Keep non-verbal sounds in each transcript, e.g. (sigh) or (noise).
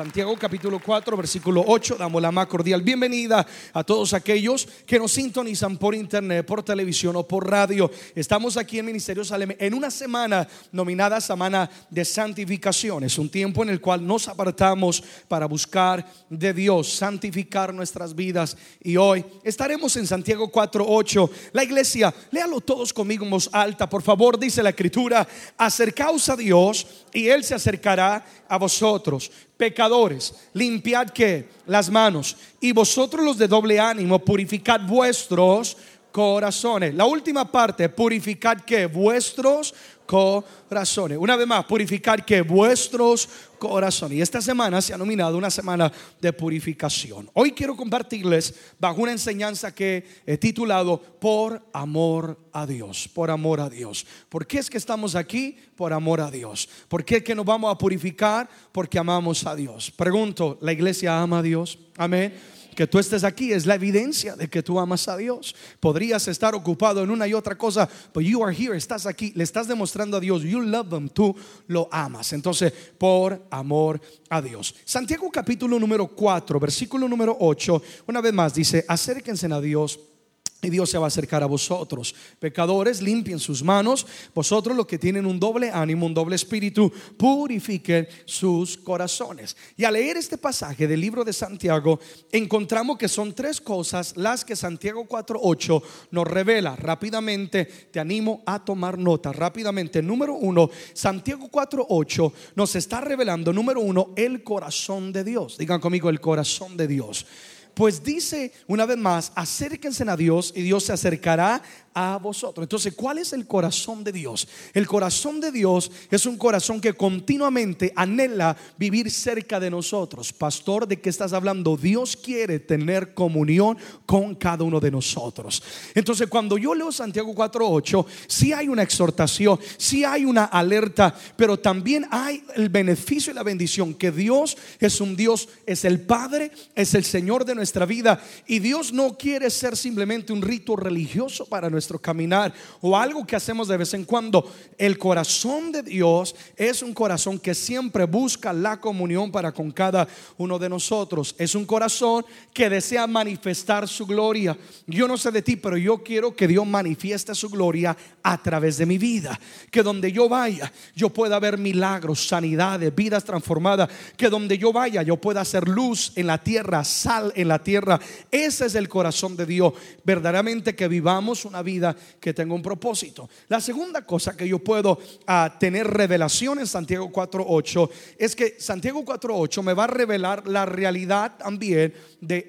Santiago capítulo 4, versículo 8. Damos la más cordial bienvenida a todos aquellos que nos sintonizan por internet, por televisión o por radio. Estamos aquí en Ministerio Salem en una semana nominada Semana de Santificación. Es un tiempo en el cual nos apartamos para buscar de Dios, santificar nuestras vidas. Y hoy estaremos en Santiago 4, 8. La iglesia, léalo todos conmigo en voz alta, por favor, dice la escritura, acercaos a Dios y Él se acercará a vosotros, pecadores, limpiad que las manos. Y vosotros los de doble ánimo, purificad vuestros corazones. La última parte, purificad que vuestros corazones. Una vez más, purificar que vuestros corazones. Y esta semana se ha nominado una semana de purificación. Hoy quiero compartirles bajo una enseñanza que he titulado Por amor a Dios. Por amor a Dios. ¿Por qué es que estamos aquí? Por amor a Dios. ¿Por qué es que nos vamos a purificar? Porque amamos a Dios. Pregunto, ¿la iglesia ama a Dios? Amén que tú estés aquí es la evidencia de que tú amas a Dios. Podrías estar ocupado en una y otra cosa, pero you are here, estás aquí, le estás demostrando a Dios, you love them, tú lo amas. Entonces, por amor a Dios. Santiago capítulo número 4, versículo número 8, una vez más dice, acérquense a Dios y Dios se va a acercar a vosotros. Pecadores, limpien sus manos. Vosotros los que tienen un doble ánimo, un doble espíritu, purifiquen sus corazones. Y al leer este pasaje del libro de Santiago, encontramos que son tres cosas las que Santiago 4.8 nos revela. Rápidamente, te animo a tomar nota. Rápidamente, número uno, Santiago 4.8 nos está revelando, número uno, el corazón de Dios. Digan conmigo, el corazón de Dios. Pues dice una vez más, acérquense a Dios y Dios se acercará a vosotros. Entonces, ¿cuál es el corazón de Dios? El corazón de Dios es un corazón que continuamente anhela vivir cerca de nosotros. Pastor, ¿de qué estás hablando? Dios quiere tener comunión con cada uno de nosotros. Entonces, cuando yo leo Santiago 4:8, sí hay una exhortación, sí hay una alerta, pero también hay el beneficio y la bendición que Dios es un Dios, es el Padre, es el Señor de nuestra vida y Dios no quiere ser simplemente un rito religioso para nosotros nuestro caminar o algo que hacemos de vez en cuando. El corazón de Dios es un corazón que siempre busca la comunión para con cada uno de nosotros. Es un corazón que desea manifestar su gloria. Yo no sé de ti, pero yo quiero que Dios manifieste su gloria a través de mi vida. Que donde yo vaya, yo pueda ver milagros, sanidades, vidas transformadas. Que donde yo vaya, yo pueda hacer luz en la tierra, sal en la tierra. Ese es el corazón de Dios. Verdaderamente que vivamos una vida vida que tenga un propósito. La segunda cosa que yo puedo ah, tener revelación en Santiago 4.8 es que Santiago 4.8 me va a revelar la realidad también de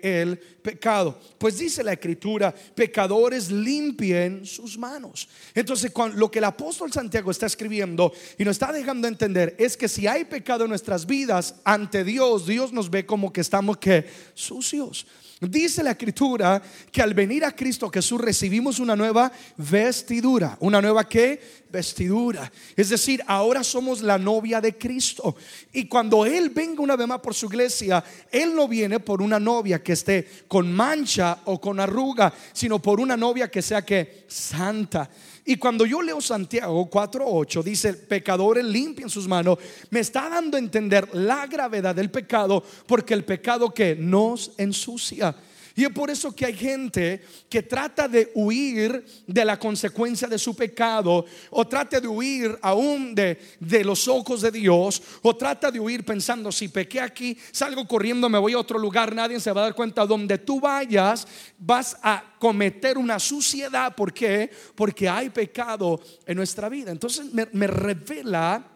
pecado. Pues dice la escritura, pecadores limpien sus manos. Entonces, lo que el apóstol Santiago está escribiendo y nos está dejando entender es que si hay pecado en nuestras vidas ante Dios, Dios nos ve como que estamos que sucios. Dice la escritura que al venir a Cristo Jesús recibimos una nueva vestidura. ¿Una nueva qué? Vestidura. Es decir, ahora somos la novia de Cristo. Y cuando Él venga una vez más por su iglesia, Él no viene por una novia que esté con mancha o con arruga, sino por una novia que sea que santa. Y cuando yo leo Santiago 4:8, dice, pecadores limpien sus manos, me está dando a entender la gravedad del pecado, porque el pecado que nos ensucia. Y es por eso que hay gente que trata de huir de la consecuencia de su pecado, o trata de huir aún de, de, los ojos de Dios, o trata de huir pensando, si pequé aquí, salgo corriendo, me voy a otro lugar, nadie se va a dar cuenta, donde tú vayas, vas a cometer una suciedad. ¿Por qué? Porque hay pecado en nuestra vida. Entonces me, me revela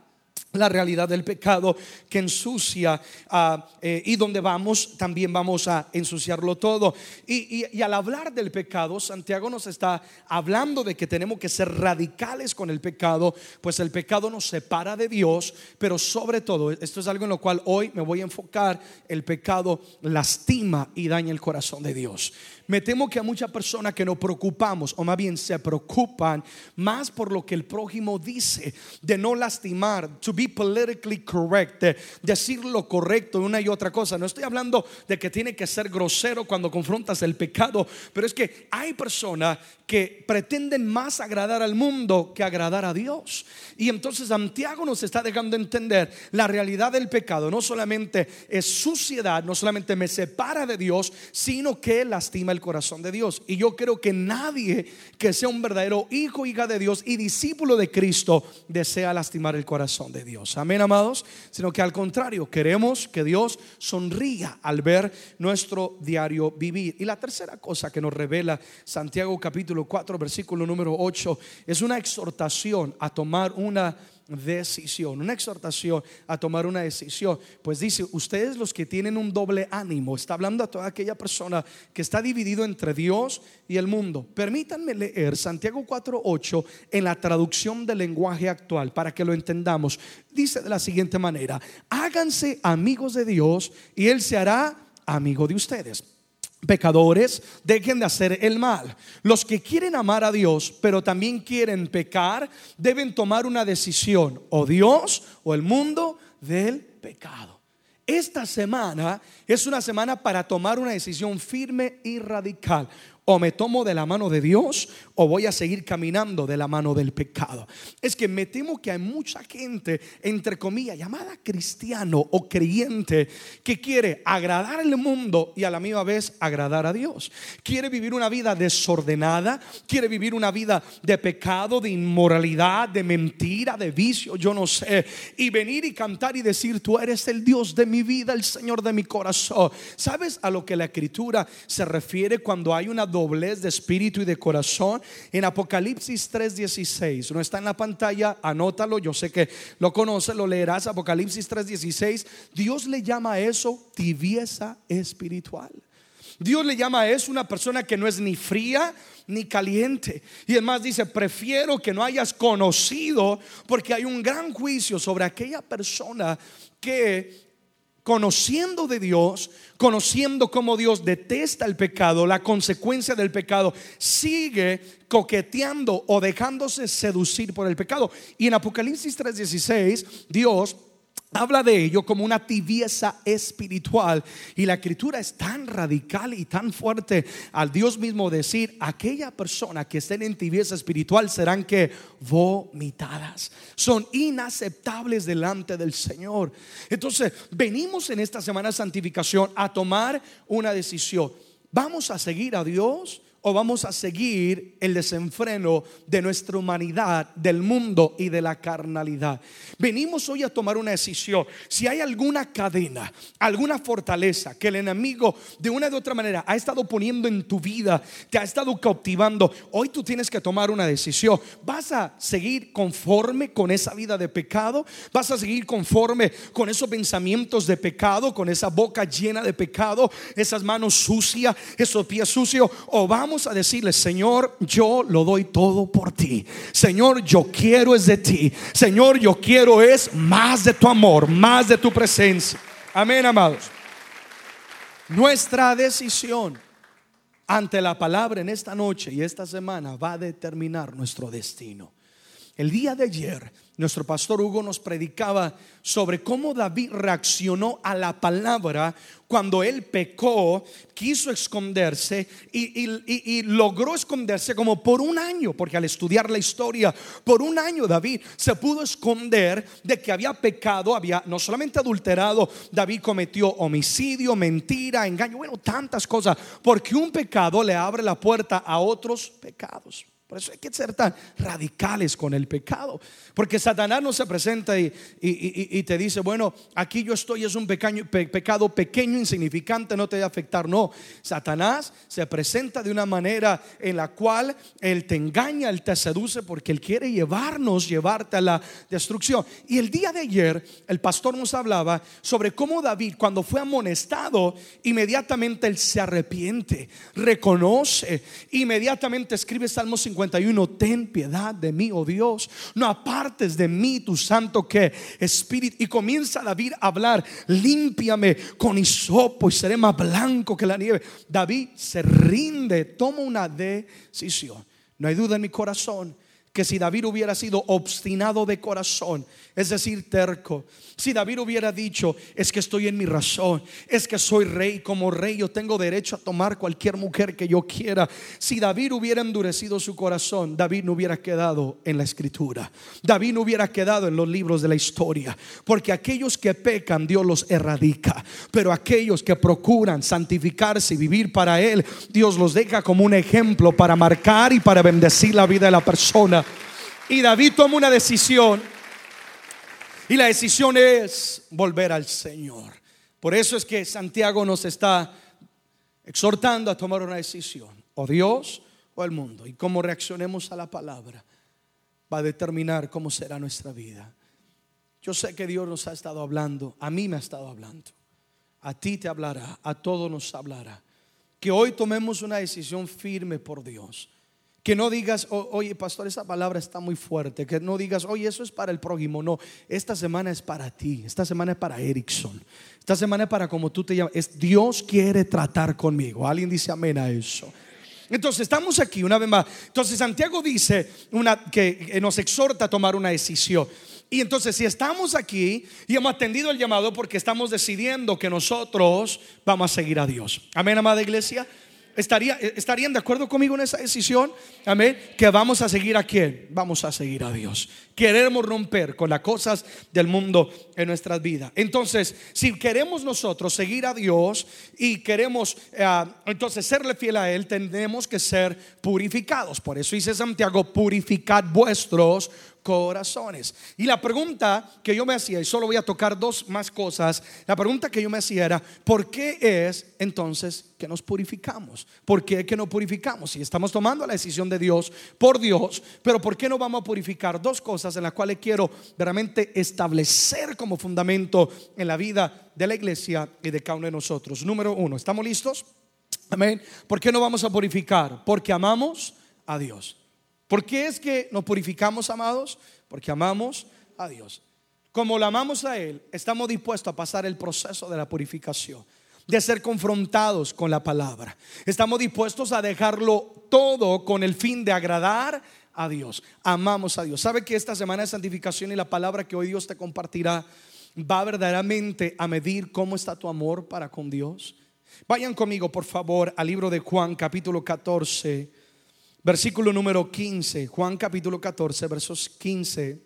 la realidad del pecado que ensucia ah, eh, y donde vamos también vamos a ensuciarlo todo. Y, al hablar del pecado, Santiago nos está hablando de que tenemos que ser radicales con el pecado, pues el pecado nos separa de Dios, pero sobre todo, esto es algo en lo cual hoy me voy a enfocar, el pecado lastima y daña el corazón de Dios. Me temo que a muchas personas que nos preocupamos, o más bien se preocupan más por lo que el prójimo dice, de no lastimar, to be politically correct, de decir lo correcto una y otra cosa. No estoy hablando de que tiene que ser grosero cuando confrontas el pecado, pero es que hay personas que pretenden más agradar al mundo que agradar a Dios. Y entonces Santiago nos está dejando entender la realidad del pecado. No solamente es suciedad, no solamente me separa de Dios, sino que lastima el corazón de Dios. Y yo creo que nadie que sea un verdadero hijo, hija de Dios y discípulo de Cristo desea lastimar el corazón de Dios. Amén, amados. Sino que al contrario, queremos que Dios sonría al ver nuestro diario vivir. Y la tercera cosa que nos revela Santiago capítulo 4, versículo número 8, es una exhortación a tomar una decisión, una exhortación a tomar una decisión. Pues dice, ustedes los que tienen un doble ánimo, está hablando a toda aquella persona que está dividido entre Dios y el mundo. Permítanme leer Santiago 4:8 en la traducción del lenguaje actual para que lo entendamos. Dice de la siguiente manera, háganse amigos de Dios y Él se hará amigo de ustedes pecadores, dejen de hacer el mal. Los que quieren amar a Dios, pero también quieren pecar, deben tomar una decisión, o Dios o el mundo del pecado. Esta semana es una semana para tomar una decisión firme y radical. O me tomo de la mano de Dios o voy a seguir caminando de la mano del pecado. Es que me temo que hay mucha gente, entre comillas, llamada cristiano o creyente, que quiere agradar al mundo y a la misma vez agradar a Dios. Quiere vivir una vida desordenada, quiere vivir una vida de pecado, de inmoralidad, de mentira, de vicio, yo no sé. Y venir y cantar y decir, tú eres el Dios de mi vida, el Señor de mi corazón. ¿Sabes a lo que la escritura se refiere cuando hay una doblez de espíritu y de corazón. En Apocalipsis 3:16, no está en la pantalla, anótalo, yo sé que lo conoces, lo leerás, Apocalipsis 3:16, Dios le llama a eso tibieza espiritual. Dios le llama a eso una persona que no es ni fría ni caliente. Y además dice, prefiero que no hayas conocido porque hay un gran juicio sobre aquella persona que conociendo de Dios, conociendo cómo Dios detesta el pecado, la consecuencia del pecado, sigue coqueteando o dejándose seducir por el pecado. Y en Apocalipsis 3:16, Dios habla de ello como una tibieza espiritual. Y la escritura es tan radical y tan fuerte al Dios mismo decir, aquella persona que estén en tibieza espiritual serán que vomitadas. Son inaceptables delante del Señor. Entonces, venimos en esta semana de santificación a tomar una decisión. ¿Vamos a seguir a Dios? O vamos a seguir el desenfreno de nuestra humanidad, del mundo y de la carnalidad. Venimos hoy a tomar una decisión. Si hay alguna cadena, alguna fortaleza que el enemigo de una u otra manera ha estado poniendo en tu vida, te ha estado cautivando, hoy tú tienes que tomar una decisión. ¿Vas a seguir conforme con esa vida de pecado? ¿Vas a seguir conforme con esos pensamientos de pecado, con esa boca llena de pecado, esas manos sucias, esos pies sucios? ¿O vamos a decirle, Señor, yo lo doy todo por ti. Señor, yo quiero es de ti. Señor, yo quiero es más de tu amor, más de tu presencia. Amén, amados. Nuestra decisión ante la palabra en esta noche y esta semana va a determinar nuestro destino. El día de ayer, nuestro pastor Hugo nos predicaba sobre cómo David reaccionó a la palabra cuando él pecó, quiso esconderse y, logró esconderse como por un año, porque al estudiar la historia, por un año David se pudo esconder de que había pecado, había no solamente adulterado, David cometió homicidio, mentira, engaño, bueno, tantas cosas, porque un pecado le abre la puerta a otros pecados. Por eso hay que ser tan radicales con el pecado. Porque Satanás no se presenta y, te dice, bueno, aquí yo estoy, es un pecado pequeño, insignificante, no te va a afectar. No, Satanás se presenta de una manera en la cual Él te engaña, Él te seduce porque Él quiere llevarnos, llevarte a la destrucción. Y el día de ayer el pastor nos hablaba sobre cómo David cuando fue amonestado, inmediatamente Él se arrepiente, reconoce, inmediatamente escribe Salmo 50 ten piedad de mí, oh Dios, no apartes de mí tu santo que espíritu. Y comienza David a hablar, límpiame con hisopo y seré más blanco que la nieve. David se rinde, toma una decisión. No hay duda en mi corazón que si David hubiera sido obstinado de corazón, es decir, terco, si David hubiera dicho, es que estoy en mi razón, es que soy rey, como rey yo tengo derecho a tomar cualquier mujer que yo quiera, si David hubiera endurecido su corazón, David no hubiera quedado en la escritura, David no hubiera quedado en los libros de la historia, porque aquellos que pecan Dios los erradica, pero aquellos que procuran santificarse y vivir para Él, Dios los deja como un ejemplo para marcar y para bendecir la vida de la persona. Y David toma una decisión. Y la decisión es volver al Señor. Por eso es que Santiago nos está exhortando a tomar una decisión. O Dios o el mundo. Y cómo reaccionemos a la palabra va a determinar cómo será nuestra vida. Yo sé que Dios nos ha estado hablando. A mí me ha estado hablando. A ti te hablará. A todos nos hablará. Que hoy tomemos una decisión firme por Dios que no digas, oye, pastor, esa palabra está muy fuerte. Que no digas, oye, eso es para el prójimo. No, esta semana es para ti. Esta semana es para Erickson. Esta semana es para como tú te llamas. Dios quiere tratar conmigo. Alguien dice amén a eso. Entonces estamos aquí una vez más. Entonces Santiago dice que nos exhorta a tomar una decisión. Y entonces si estamos aquí y hemos atendido el llamado porque estamos decidiendo que nosotros vamos a seguir a Dios. Amén, amada iglesia. ¿Estaría, ¿Estarían de acuerdo conmigo en esa decisión? Amén. Que vamos a seguir a quién? Vamos a seguir a Dios. Queremos romper con las cosas del mundo en nuestras vidas. Entonces, si queremos nosotros seguir a Dios y queremos eh, entonces serle fiel a Él, tenemos que ser purificados. Por eso dice Santiago, purificad vuestros corazones. Y la pregunta que yo me hacía, y solo voy a tocar dos más cosas, la pregunta que yo me hacía era, ¿por qué es entonces que nos purificamos? ¿Por qué que no purificamos? Si estamos tomando la decisión de Dios por Dios, pero ¿por qué no vamos a purificar? Dos cosas en las cuales quiero realmente establecer como fundamento en la vida de la iglesia y de cada uno de nosotros. Número uno, ¿estamos listos? Amén. ¿Por qué no vamos a purificar? Porque amamos a Dios. ¿Por qué es que nos purificamos, amados? Porque amamos a Dios. Como lo amamos a Él, estamos dispuestos a pasar el proceso de la purificación, de ser confrontados con la palabra. Estamos dispuestos a dejarlo todo con el fin de agradar a Dios. Amamos a Dios. ¿Sabe que esta semana de santificación y la palabra que hoy Dios te compartirá va verdaderamente a medir cómo está tu amor para con Dios? Vayan conmigo, por favor, al libro de Juan, capítulo 14 Versículo número 15, Juan capítulo 14, versos 15.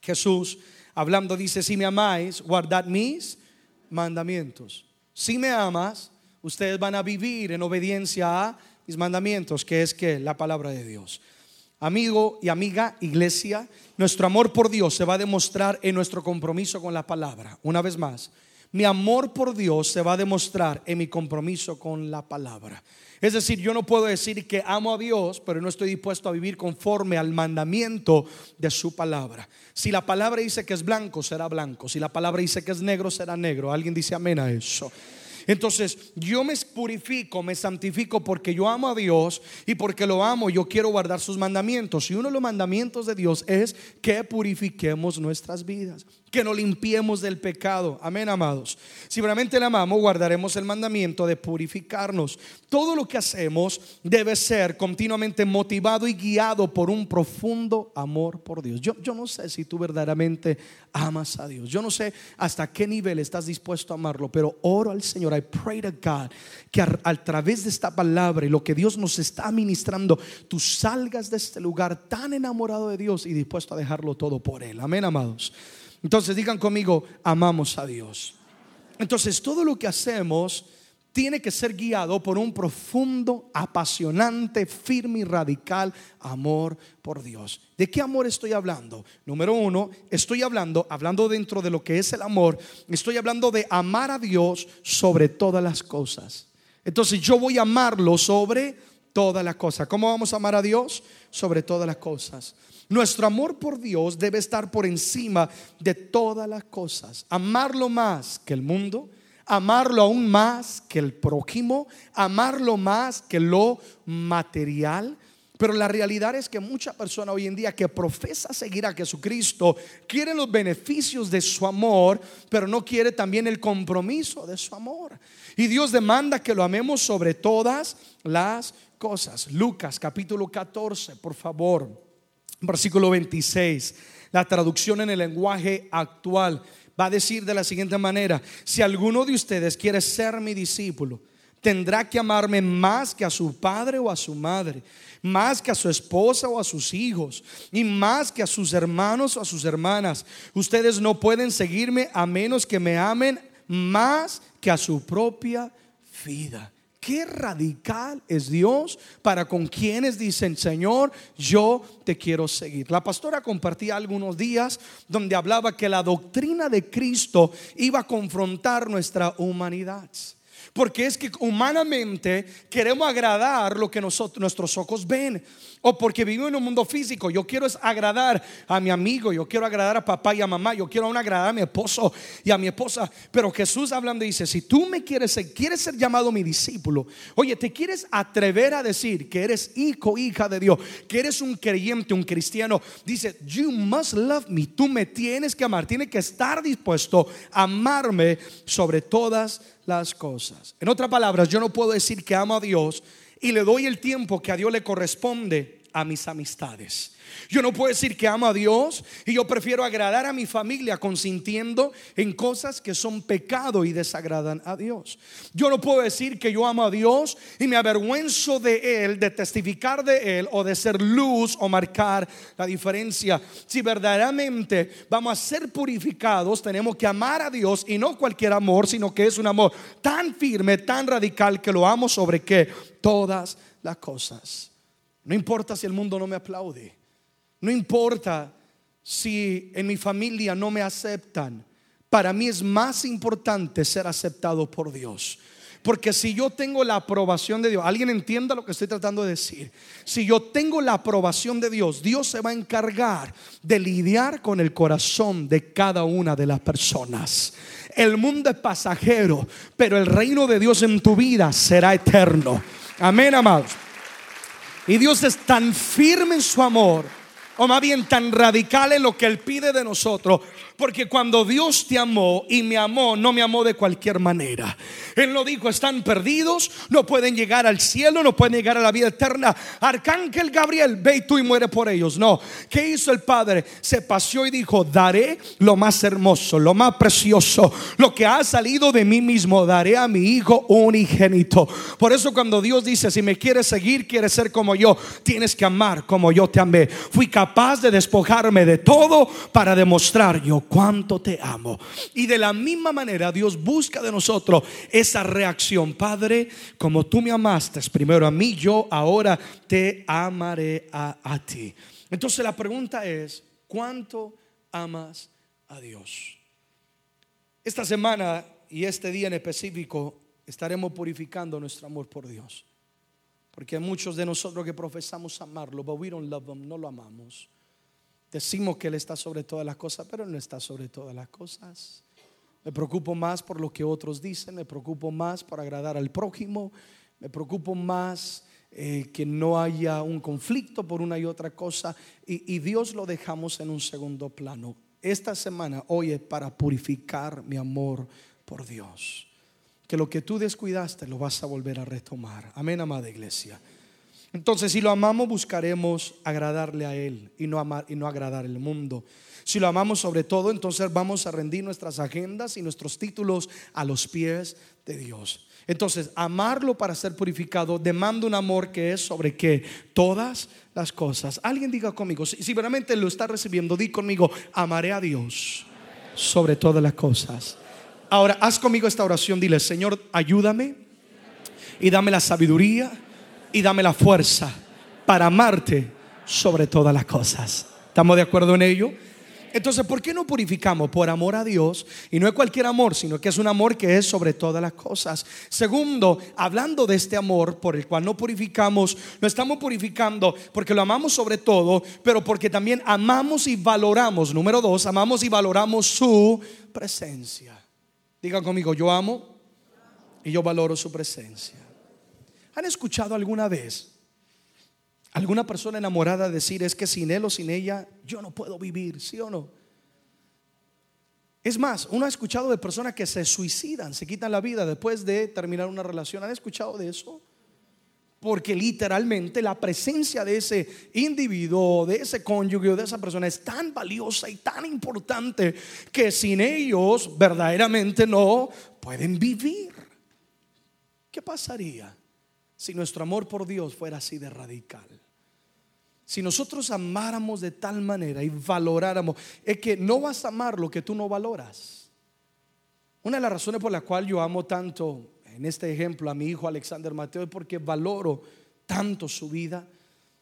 Jesús hablando dice, si me amáis, guardad mis mandamientos. Si me amas, ustedes van a vivir en obediencia a mis mandamientos, que es que la palabra de Dios. Amigo y amiga, iglesia, nuestro amor por Dios se va a demostrar en nuestro compromiso con la palabra. Una vez más, mi amor por Dios se va a demostrar en mi compromiso con la palabra. Es decir, yo no puedo decir que amo a Dios, pero no estoy dispuesto a vivir conforme al mandamiento de su palabra. Si la palabra dice que es blanco, será blanco. Si la palabra dice que es negro, será negro. Alguien dice amén a eso. Entonces yo me purifico, me santifico porque yo amo a Dios y porque lo amo, yo quiero guardar sus mandamientos. Y uno de los mandamientos de Dios es que purifiquemos nuestras vidas que nos limpiemos del pecado. Amén, amados. Si realmente le amamos, guardaremos el mandamiento de purificarnos. Todo lo que hacemos debe ser continuamente motivado y guiado por un profundo amor por Dios. Yo, yo no sé si tú verdaderamente amas a Dios. Yo no sé hasta qué nivel estás dispuesto a amarlo, pero oro al Señor. I pray to God que a, a través de esta palabra y lo que Dios nos está ministrando, tú salgas de este lugar tan enamorado de Dios y dispuesto a dejarlo todo por Él. Amén, amados. Entonces digan conmigo, amamos a Dios. Entonces todo lo que hacemos tiene que ser guiado por un profundo, apasionante, firme y radical amor por Dios. ¿De qué amor estoy hablando? Número uno, estoy hablando, hablando dentro de lo que es el amor, estoy hablando de amar a Dios sobre todas las cosas. Entonces yo voy a amarlo sobre todas las cosas. ¿Cómo vamos a amar a Dios? Sobre todas las cosas. Nuestro amor por Dios debe estar por encima de todas las cosas. Amarlo más que el mundo, amarlo aún más que el prójimo, amarlo más que lo material. Pero la realidad es que mucha persona hoy en día que profesa seguir a Jesucristo quiere los beneficios de su amor, pero no quiere también el compromiso de su amor. Y Dios demanda que lo amemos sobre todas las cosas. Lucas capítulo 14, por favor. versículo 26, la traducción en el lenguaje actual va a decir de la siguiente manera, si alguno de ustedes quiere ser mi discípulo, tendrá que amarme más que a su padre o a su madre, más que a su esposa o a sus hijos, y más que a sus hermanos o a sus hermanas. Ustedes no pueden seguirme a menos que me amen más que a su propia vida. Qué radical es Dios para con quienes dicen, Señor, yo te quiero seguir. La pastora compartía algunos días donde hablaba que la doctrina de Cristo iba a confrontar nuestra humanidad. Porque es que humanamente queremos agradar lo que nuestros ojos ven. O porque vivimos en un mundo físico. Yo quiero agradar a mi amigo. Yo quiero agradar a papá y a mamá. Yo quiero agradar a mi esposo y a mi esposa. Pero Jesús hablando dice, si tú me quieres ser, quieres ser llamado mi discípulo. Oye, te quieres atrever a decir que eres hijo, hija de Dios. Que eres un creyente, un cristiano. Dice, you must love me. Tú me tienes que amar. Tienes que estar dispuesto a amarme sobre todas las cosas. En otras palabras, yo no puedo decir que amo a Dios y le doy el tiempo que a Dios le corresponde a mis amistades. Yo no puedo decir que amo a Dios y yo prefiero agradar a mi familia consintiendo en cosas que son pecado y desagradan a Dios. Yo no puedo decir que yo amo a Dios y me avergüenzo de Él, de testificar de Él o de ser luz o marcar la diferencia. Si verdaderamente vamos a ser purificados, tenemos que amar a Dios y no cualquier amor, sino que es un amor tan firme, tan radical que lo amo sobre que todas las cosas. No importa si el mundo no me aplaude. No importa si en mi familia no me aceptan. Para mí es más importante ser aceptado por Dios. Porque si yo tengo la aprobación de Dios, alguien entienda lo que estoy tratando de decir. Si yo tengo la aprobación de Dios, Dios se va a encargar de lidiar con el corazón de cada una de las personas. El mundo es pasajero, pero el reino de Dios en tu vida será eterno. Amén, amados. Y Dios es tan firme en su amor, o más bien tan radical en lo que Él pide de nosotros, porque cuando Dios te amó y me amó, no me amó de cualquier manera. Él no dijo, están perdidos, no pueden llegar al cielo, no pueden llegar a la vida eterna. Arcángel Gabriel, ve y tú y muere por ellos. No, ¿qué hizo el Padre? Se paseó y dijo, daré lo más hermoso, lo más precioso, lo que ha salido de mí mismo, daré a mi Hijo unigénito. Por eso cuando Dios dice, si me quieres seguir, quieres ser como yo, tienes que amar como yo te amé. Fui capaz de despojarme de todo para demostrar yo cuánto te amo. Y de la misma manera Dios busca de nosotros esa reacción. Padre, como tú me amaste primero a mí, yo ahora te amaré a, ti. Entonces la pregunta es, ¿cuánto amas a Dios? Esta semana y este día en específico estaremos purificando nuestro amor por Dios. Porque hay muchos de nosotros que profesamos amarlo, but we don't love him, no lo amamos. Decimos que Él está sobre todas las cosas, pero no está sobre todas las cosas. Me preocupo más por lo que otros dicen, me preocupo más por agradar al prójimo, me preocupo más eh, que no haya un conflicto por una y otra cosa y, y Dios lo dejamos en un segundo plano. Esta semana, hoy es para purificar mi amor por Dios. Que lo que tú descuidaste lo vas a volver a retomar. Amén, amada iglesia. Entonces, si lo amamos, buscaremos agradarle a Él y no, amar, y no agradar al mundo. Si lo amamos sobre todo, entonces vamos a rendir nuestras agendas y nuestros títulos a los pies de Dios. Entonces, amarlo para ser purificado demanda un amor que es sobre que todas las cosas. Alguien diga conmigo, si, si lo está recibiendo, di conmigo, amaré a Dios sobre todas las cosas. Ahora, haz conmigo esta oración, dile, Señor, ayúdame y dame la sabiduría y dame la fuerza para amarte sobre todas las cosas. ¿Estamos de acuerdo en ello? Entonces, ¿por qué no purificamos? Por amor a Dios. Y no es cualquier amor, sino que es un amor que es sobre todas las cosas. Segundo, hablando de este amor por el cual no purificamos, no estamos purificando porque lo amamos sobre todo, pero porque también amamos y valoramos. Número dos, amamos y valoramos su presencia. Digan conmigo, yo amo y yo valoro su presencia. ¿Han escuchado alguna vez alguna persona enamorada decir es que sin él o sin ella yo no puedo vivir, sí o no? Es más, uno ha escuchado de personas que se suicidan, se quitan la vida después de terminar una relación. ¿Han escuchado de eso? porque literalmente la presencia de ese individuo, de ese cónyuge, de esa persona es tan valiosa y tan importante que sin ellos verdaderamente no pueden vivir. ¿Qué pasaría si nuestro amor por Dios fuera así de radical? Si nosotros amáramos de tal manera y valoráramos, es que no vas a amar lo que tú no valoras. Una de las razones por la cual yo amo tanto en este ejemplo a mi hijo Alexander Mateo es porque valoro tanto su vida.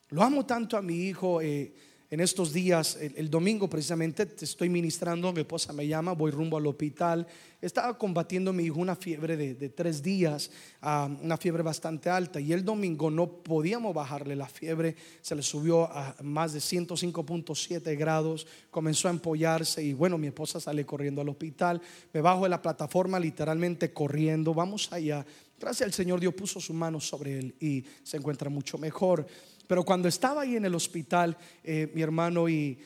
Lo amo tanto a mi hijo. Eh, en estos días, el, domingo precisamente, te estoy ministrando, mi esposa me llama, voy rumbo al hospital. Estaba combatiendo mi hijo una fiebre de, tres días, ah, una fiebre bastante alta, y el domingo no podíamos bajarle la fiebre, se le subió a más de 105.7 grados, comenzó a empollarse, y bueno, mi esposa sale corriendo al hospital, me bajo de la plataforma literalmente corriendo, vamos allá. Gracias al Señor Dios puso su mano sobre él y se encuentra mucho mejor. Pero cuando estaba ahí en el hospital, eh, mi hermano, y,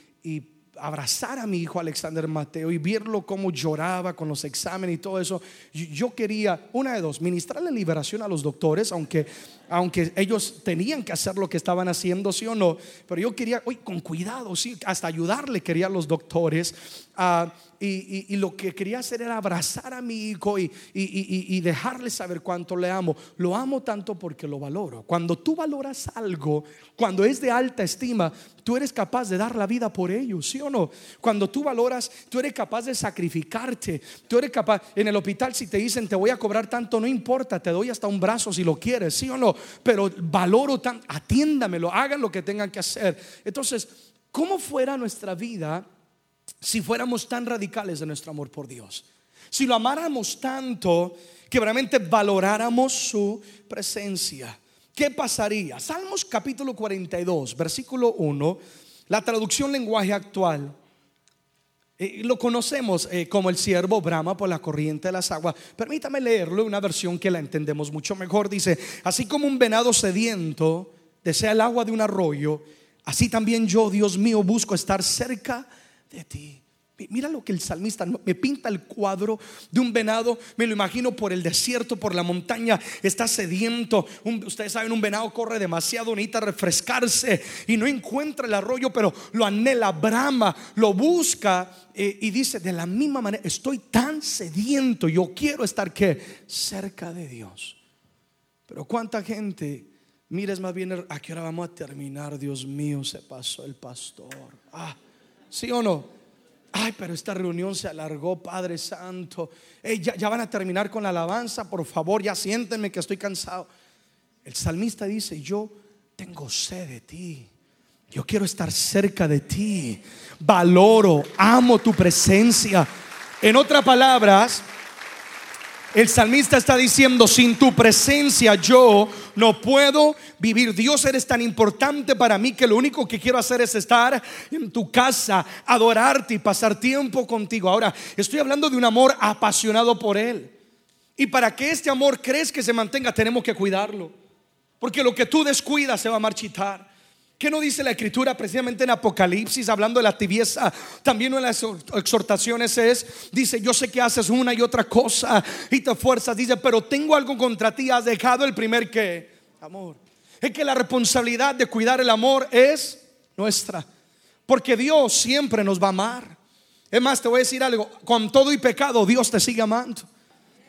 abrazar a mi hijo Alexander Mateo y verlo cómo lloraba con los exámenes y todo eso, yo quería, una de dos, ministrarle liberación a los doctores, aunque, aunque ellos tenían que hacer lo que estaban haciendo, sí o no, pero yo quería, hoy con cuidado, sí, hasta ayudarle quería a los doctores. a y, lo que quería hacer era abrazar a mi hijo y, y, dejarle saber cuánto le amo. Lo amo tanto porque lo valoro. Cuando tú valoras algo, cuando es de alta estima, tú eres capaz de dar la vida por ello, ¿sí o no? Cuando tú valoras, tú eres capaz de sacrificarte. Tú eres capaz, en el hospital si te dicen te voy a cobrar tanto, no importa, te doy hasta un brazo si lo quieres, ¿sí o no? Pero valoro tanto, atiéndamelo, hagan lo que tengan que hacer. Entonces, ¿cómo fuera nuestra vida? si fuéramos tan radicales de nuestro amor por Dios. Si lo amáramos tanto que realmente valoráramos su presencia. ¿Qué pasaría? Salmos capítulo 42, versículo 1, la traducción lenguaje actual. Eh, lo conocemos eh, como el siervo brama por la corriente de las aguas. Permítame leerlo, una versión que la entendemos mucho mejor. Dice, así como un venado sediento desea el agua de un arroyo, así también yo, Dios mío, busco estar cerca de ti. Mira lo que el salmista me pinta el cuadro de un venado, me lo imagino por el desierto, por la montaña, está sediento. ustedes saben, un venado corre demasiado, necesita refrescarse y no encuentra el arroyo, pero lo anhela, brama, lo busca eh, y dice, de la misma manera, estoy tan sediento, yo quiero estar que cerca de Dios. Pero cuánta gente, mires más bien, ¿a qué hora vamos a terminar? Dios mío, se pasó el pastor. Ah ¿Sí o no? Ay, pero esta reunión se alargó, Padre Santo. ya, van a terminar con la alabanza, por favor, ya siéntenme que estoy cansado. El salmista dice, yo tengo sed de ti. Yo quiero estar cerca de ti. Valoro, amo tu presencia. En otras palabras, el salmista está diciendo, sin tu presencia yo no puedo vivir. Dios eres tan importante para mí que lo único que quiero hacer es estar en tu casa, adorarte y pasar tiempo contigo. Ahora, estoy hablando de un amor apasionado por Él. Y para que este amor crees que se mantenga, tenemos que cuidarlo. Porque lo que tú descuidas se va a marchitar. ¿Qué no dice la escritura precisamente en Apocalipsis, hablando de la tibieza? También en las exhortaciones es, dice, yo sé que haces una y otra cosa y te fuerzas, dice, pero tengo algo contra ti, has dejado el primer que, amor. Es que la responsabilidad de cuidar el amor es nuestra, porque Dios siempre nos va a amar. Es más, te voy a decir algo, con todo y pecado Dios te sigue amando.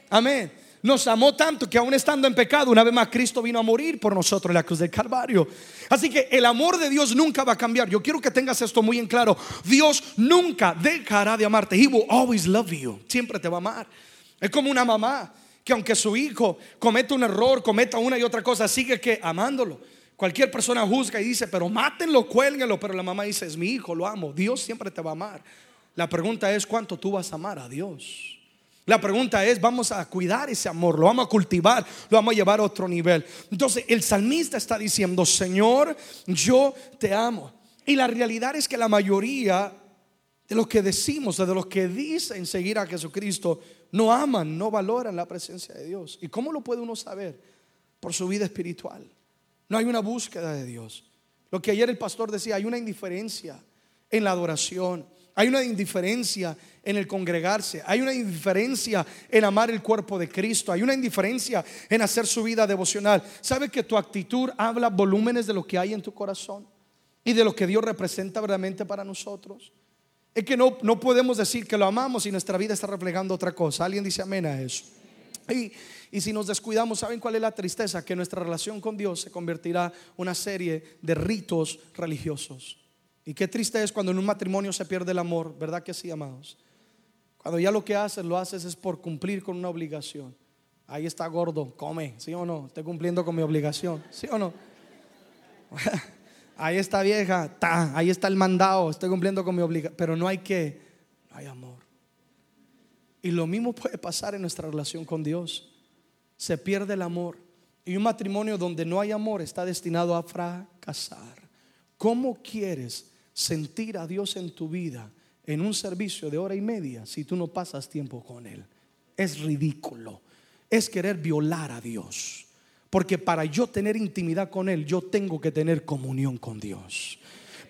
Amén nos amó tanto que aún estando en pecado, una vez más Cristo vino a morir por nosotros en la cruz del Calvario. Así que el amor de Dios nunca va a cambiar. Yo quiero que tengas esto muy en claro. Dios nunca dejará de amarte. He will always love you. Siempre te va a amar. Es como una mamá que aunque su hijo cometa un error, cometa una y otra cosa, sigue que amándolo. Cualquier persona juzga y dice, pero mátenlo, cuélguenlo. Pero la mamá dice, es mi hijo, lo amo. Dios siempre te va a amar. La pregunta es, ¿cuánto tú vas a amar a Dios? La pregunta es, vamos a cuidar ese amor, lo vamos a cultivar, lo vamos a llevar a otro nivel. Entonces el salmista está diciendo, Señor, yo te amo. Y la realidad es que la mayoría de los que decimos, de los que dicen seguir a Jesucristo, no aman, no valoran la presencia de Dios. ¿Y cómo lo puede uno saber? Por su vida espiritual. No hay una búsqueda de Dios. Lo que ayer el pastor decía, hay una indiferencia en la adoración Hay una indiferencia en el congregarse. Hay una indiferencia en amar el cuerpo de Cristo. Hay una indiferencia en hacer su vida devocional. ¿Sabe que tu actitud habla volúmenes de lo que hay en tu corazón y de lo que Dios representa verdaderamente para nosotros? Es que no, no podemos decir que lo amamos y nuestra vida está reflejando otra cosa. Alguien dice amén a eso. Y, y, si nos descuidamos, ¿saben cuál es la tristeza? Que nuestra relación con Dios se convertirá en una serie de ritos religiosos. Y qué triste es cuando en un matrimonio se pierde el amor, ¿verdad que sí, amados? Cuando ya lo que haces, lo haces es por cumplir con una obligación. Ahí está gordo, come, ¿sí o no? Estoy cumpliendo con mi obligación, ¿sí o no? (laughs) Ahí está vieja, ta, ahí está el mandado, estoy cumpliendo con mi obligación. Pero no hay que, no hay amor. Y lo mismo puede pasar en nuestra relación con Dios. Se pierde el amor. Y un matrimonio donde no hay amor está destinado a fracasar. ¿Cómo quieres sentir a Dios en tu vida en un servicio de hora y media si tú no pasas tiempo con Él. Es ridículo. Es querer violar a Dios. Porque para yo tener intimidad con Él, yo tengo que tener comunión con Dios.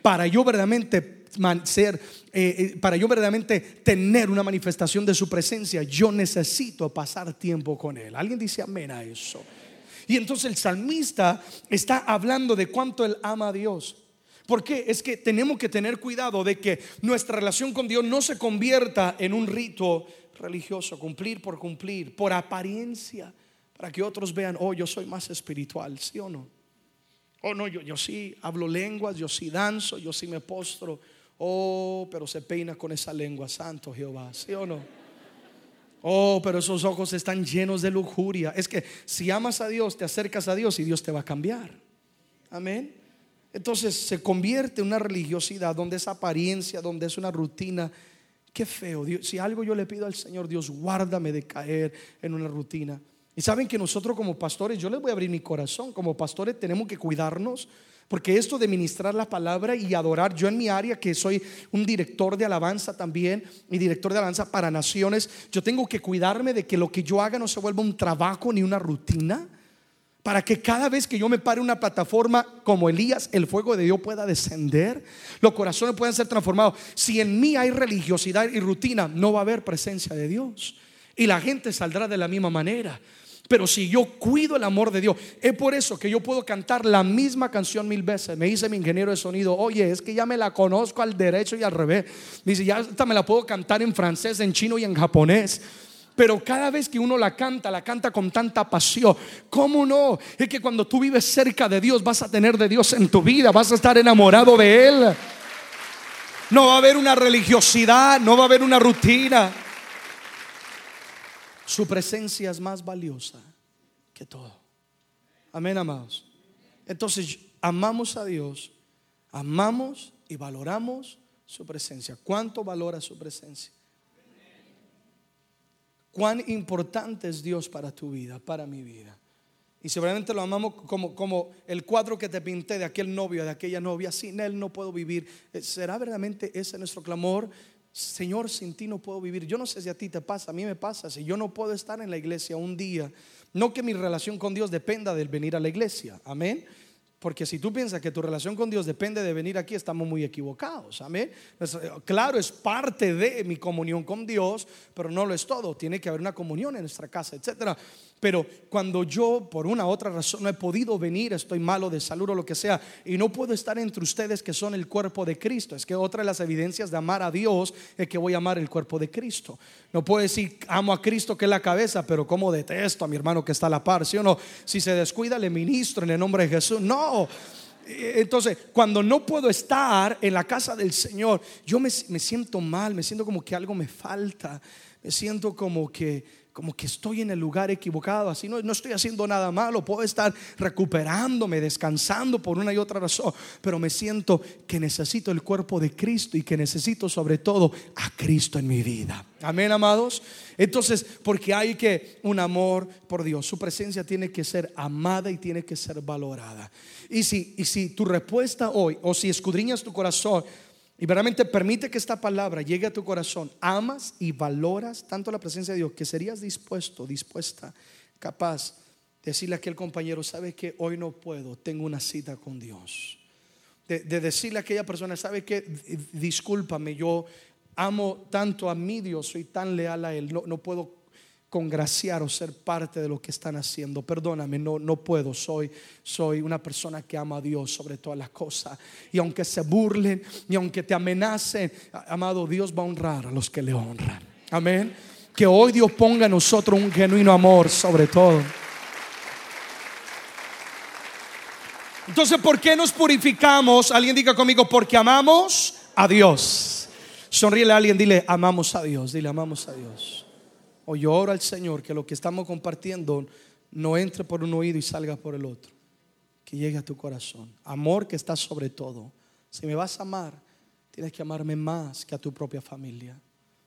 Para yo verdaderamente ser, eh, eh, para yo verdaderamente tener una manifestación de su presencia, yo necesito pasar tiempo con Él. ¿Alguien dice amén a eso? Y entonces el salmista está hablando de cuánto Él ama a Dios. Porque es que tenemos que tener cuidado de que nuestra relación con Dios no se convierta en un rito religioso, cumplir por cumplir, por apariencia, para que otros vean, oh, yo soy más espiritual, ¿sí o no? Oh, no, yo sí hablo lenguas, yo sí danzo, yo sí me postro. Oh, pero se peina con esa lengua, santo Jehová, ¿sí o no? Oh, pero esos ojos están llenos de lujuria. Es que si amas a Dios, te acercas a Dios y Dios te va a cambiar. Amén. Entonces se convierte en una religiosidad donde es apariencia, donde es una rutina. Qué feo. si algo yo le pido al Señor, Dios, guárdame de caer en una rutina. Y saben que nosotros como pastores, yo les voy a abrir mi corazón, como pastores tenemos que cuidarnos, porque esto de ministrar la palabra y adorar, yo en mi área que soy un director de alabanza también y director de alabanza para naciones, yo tengo que cuidarme de que lo que yo haga no se vuelva un trabajo ni una rutina para que cada vez que yo me pare una plataforma como Elías, el fuego de Dios pueda descender, los corazones puedan ser transformados. Si en mí hay religiosidad y rutina, no va a haber presencia de Dios. Y la gente saldrá de la misma manera. Pero si yo cuido el amor de Dios, es por eso que yo puedo cantar la misma canción mil veces. Me dice mi ingeniero de sonido, oye, es que ya me la conozco al derecho y al revés. Dice, ya hasta me la puedo cantar en francés, en chino y en japonés. Pero cada vez que uno la canta, la canta con tanta pasión. ¿Cómo no? Es que cuando tú vives cerca de Dios, vas a tener de Dios en tu vida, vas a estar enamorado de Él. No va a haber una religiosidad, no va a haber una rutina. Su presencia es más valiosa que todo. Amén, amados. Entonces, amamos a Dios, amamos y valoramos su presencia. ¿Cuánto valora su presencia? Cuán importante es Dios para tu vida, para mi vida. Y seguramente lo amamos como, como el cuadro que te pinté de aquel novio, de aquella novia. Sin él no puedo vivir. Eh, ¿Será verdaderamente ese nuestro clamor? Señor, sin ti no puedo vivir. Yo no sé si a ti te pasa, a mí me pasa. Si yo no puedo estar en la iglesia un día, no que mi relación con Dios dependa del venir a la iglesia. Amén. Porque si tú piensas que tu relación con Dios depende de venir aquí, estamos muy equivocados. Amén. Eh, claro, es parte de mi comunión con Dios, pero no lo es todo. Tiene que haber una comunión en nuestra casa, etcétera. Pero cuando yo por una u otra razón no he podido venir, estoy malo de salud o lo que sea, y no puedo estar entre ustedes que son el cuerpo de Cristo, es que otra de las evidencias de amar a Dios es que voy a amar el cuerpo de Cristo. No puedo decir amo a Cristo que es la cabeza, pero como detesto a mi hermano que está a la par, ¿sí o no? Si se descuida, le ministro en el nombre de Jesús. No. Entonces, cuando no puedo estar en la casa del Señor, yo me, me siento mal, me siento como que algo me falta, me siento como que como que estoy en el lugar equivocado, así no, no estoy haciendo nada malo, puedo estar recuperándome, descansando por una y otra razón, pero me siento que necesito el cuerpo de Cristo y que necesito sobre todo a Cristo en mi vida. Amén, amados. Entonces, porque hay que un amor por Dios, su presencia tiene que ser amada y tiene que ser valorada. Y si, y si tu respuesta hoy, o si escudriñas tu corazón, y verdaderamente permite que esta palabra llegue a tu corazón. Amas y valoras tanto la presencia de Dios que serías dispuesto, dispuesta, capaz de decirle a aquel compañero, sabe que hoy no puedo, tengo una cita con Dios. De, decirle a aquella persona, sabe que discúlpame, yo amo tanto a mi Dios, soy tan leal a Él, no, no puedo congraciar o ser parte de lo que están haciendo. Perdóname, no, no puedo. Soy, soy una persona que ama a Dios sobre todas las cosas. Y aunque se burlen y aunque te amenacen, amado, Dios va a honrar a los que le honran. Amén. Que hoy Dios ponga en nosotros un genuino amor sobre todo. Entonces, ¿por qué nos purificamos? Alguien diga conmigo, porque amamos a Dios. Sonríele a alguien, dile, amamos a Dios, dile, amamos a Dios. O yo oro al Señor que lo que estamos compartiendo no entre por un oído y salga por el otro. Que llegue a tu corazón. Amor que está sobre todo. Si me vas a amar, tienes que amarme más que a tu propia familia.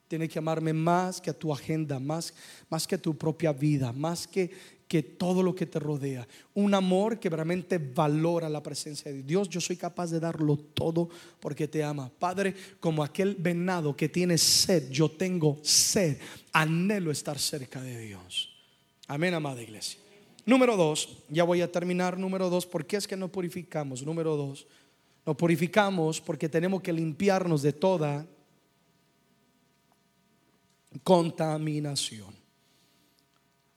Tienes que amarme más que a tu agenda, más, más que a tu propia vida, más que, que todo lo que te rodea. Un amor que realmente valora la presencia de Dios. Yo soy capaz de darlo todo porque te ama. Padre, como aquel venado que tiene sed, yo tengo sed. Anhelo estar cerca de Dios. Amén, amada iglesia. Número dos, ya voy a terminar. Número dos, ¿por qué es que no purificamos? Número dos, nos purificamos porque tenemos que limpiarnos de toda contaminación.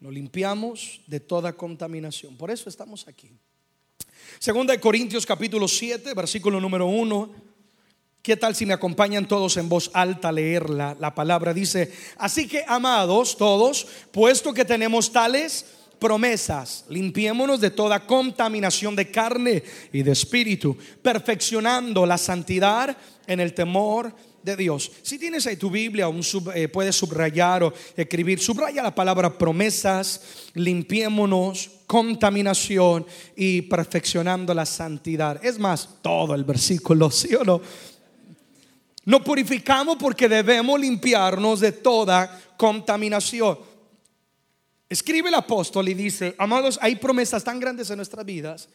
Nos limpiamos de toda contaminación. Por eso estamos aquí. Segunda de Corintios capítulo 7, versículo número 1. ¿Qué tal si me acompañan todos en voz alta a leerla? La palabra dice, así que amados todos, puesto que tenemos tales promesas, limpiémonos de toda contaminación de carne y de espíritu, perfeccionando la santidad en el temor de Dios. Si tienes ahí tu Biblia, un eh, puedes subrayar o escribir, subraya la palabra promesas, limpiémonos, contaminación y perfeccionando la santidad. Es más, todo el versículo, ¿sí o no? Nos purificamos porque debemos limpiarnos de toda contaminación. Escribe el apóstol y dice, amados, hay promesas tan grandes en nuestras vidas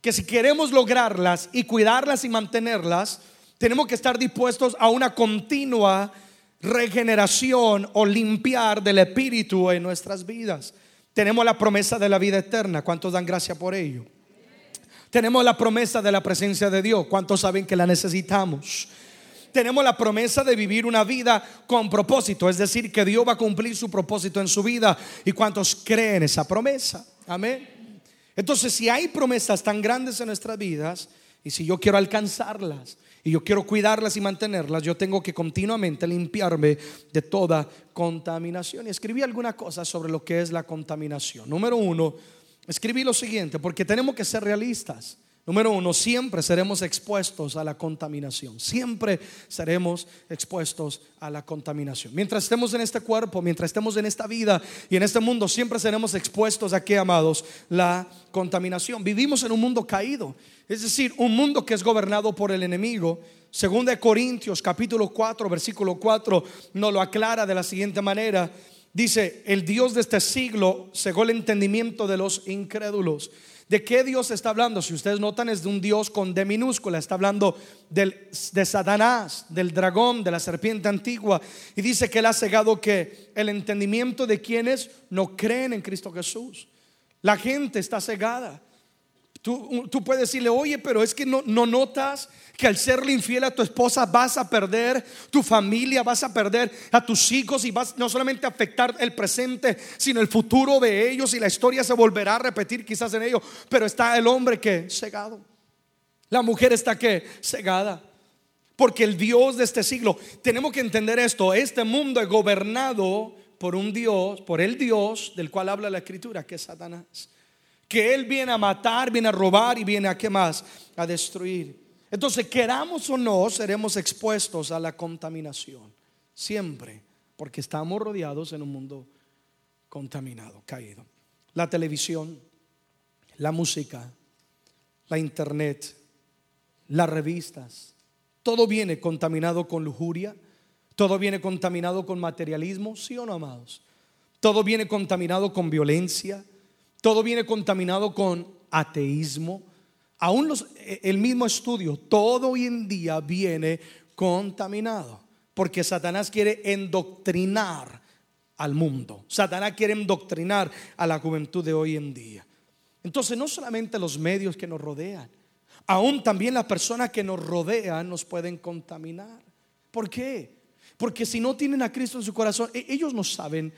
que si queremos lograrlas y cuidarlas y mantenerlas, tenemos que estar dispuestos a una continua regeneración o limpiar del espíritu en nuestras vidas. Tenemos la promesa de la vida eterna. ¿Cuántos dan gracia por ello? Tenemos la promesa de la presencia de Dios. ¿Cuántos saben que la necesitamos? Tenemos la promesa de vivir una vida con propósito, es decir, que Dios va a cumplir su propósito en su vida. ¿Y cuántos creen esa promesa? Amén. Entonces, si hay promesas tan grandes en nuestras vidas, y si yo quiero alcanzarlas, y yo quiero cuidarlas y mantenerlas, yo tengo que continuamente limpiarme de toda contaminación. Y escribí algunas cosas sobre lo que es la contaminación. Número uno, escribí lo siguiente, porque tenemos que ser realistas. Número uno, siempre seremos expuestos a la contaminación. Siempre seremos expuestos a la contaminación. Mientras estemos en este cuerpo, mientras estemos en esta vida y en este mundo, siempre seremos expuestos a qué, amados? La contaminación. Vivimos en un mundo caído. Es decir, un mundo que es gobernado por el enemigo. Según de Corintios capítulo 4, versículo 4, nos lo aclara de la siguiente manera. Dice, el Dios de este siglo cegó el entendimiento de los incrédulos. ¿De qué Dios está hablando? Si ustedes notan, es de un Dios con D minúscula. Está hablando del, de Satanás, del dragón, de la serpiente antigua. Y dice que él ha cegado que el entendimiento de quienes no creen en Cristo Jesús. La gente está cegada. Tú, puedes decirle, oye, pero es que no, no notas que al serle infiel a tu esposa vas a perder tu familia, vas a perder a tus hijos y vas no solamente a afectar el presente, sino el futuro de ellos y la historia se volverá a repetir quizás en ellos. Pero está el hombre que cegado, la mujer está que cegada. Porque el Dios de este siglo, tenemos que entender esto, este mundo es gobernado por un Dios, por el Dios del cual habla la escritura, que es Satanás que Él viene a matar, viene a robar y viene a qué más? A destruir. Entonces, queramos o no, seremos expuestos a la contaminación. Siempre, porque estamos rodeados en un mundo contaminado, caído. La televisión, la música, la internet, las revistas, todo viene contaminado con lujuria, todo viene contaminado con materialismo, sí o no, amados. Todo viene contaminado con violencia, todo viene contaminado con ateísmo. Aún los, e, el mismo estudio, todo hoy en día viene contaminado. Porque Satanás quiere endoctrinar al mundo. Satanás quiere endoctrinar a la juventud de hoy en día. Entonces, no solamente los medios que nos rodean, aún también las personas que nos rodean nos pueden contaminar. ¿Por qué? Porque si no tienen a Cristo en su corazón, e, ellos no saben,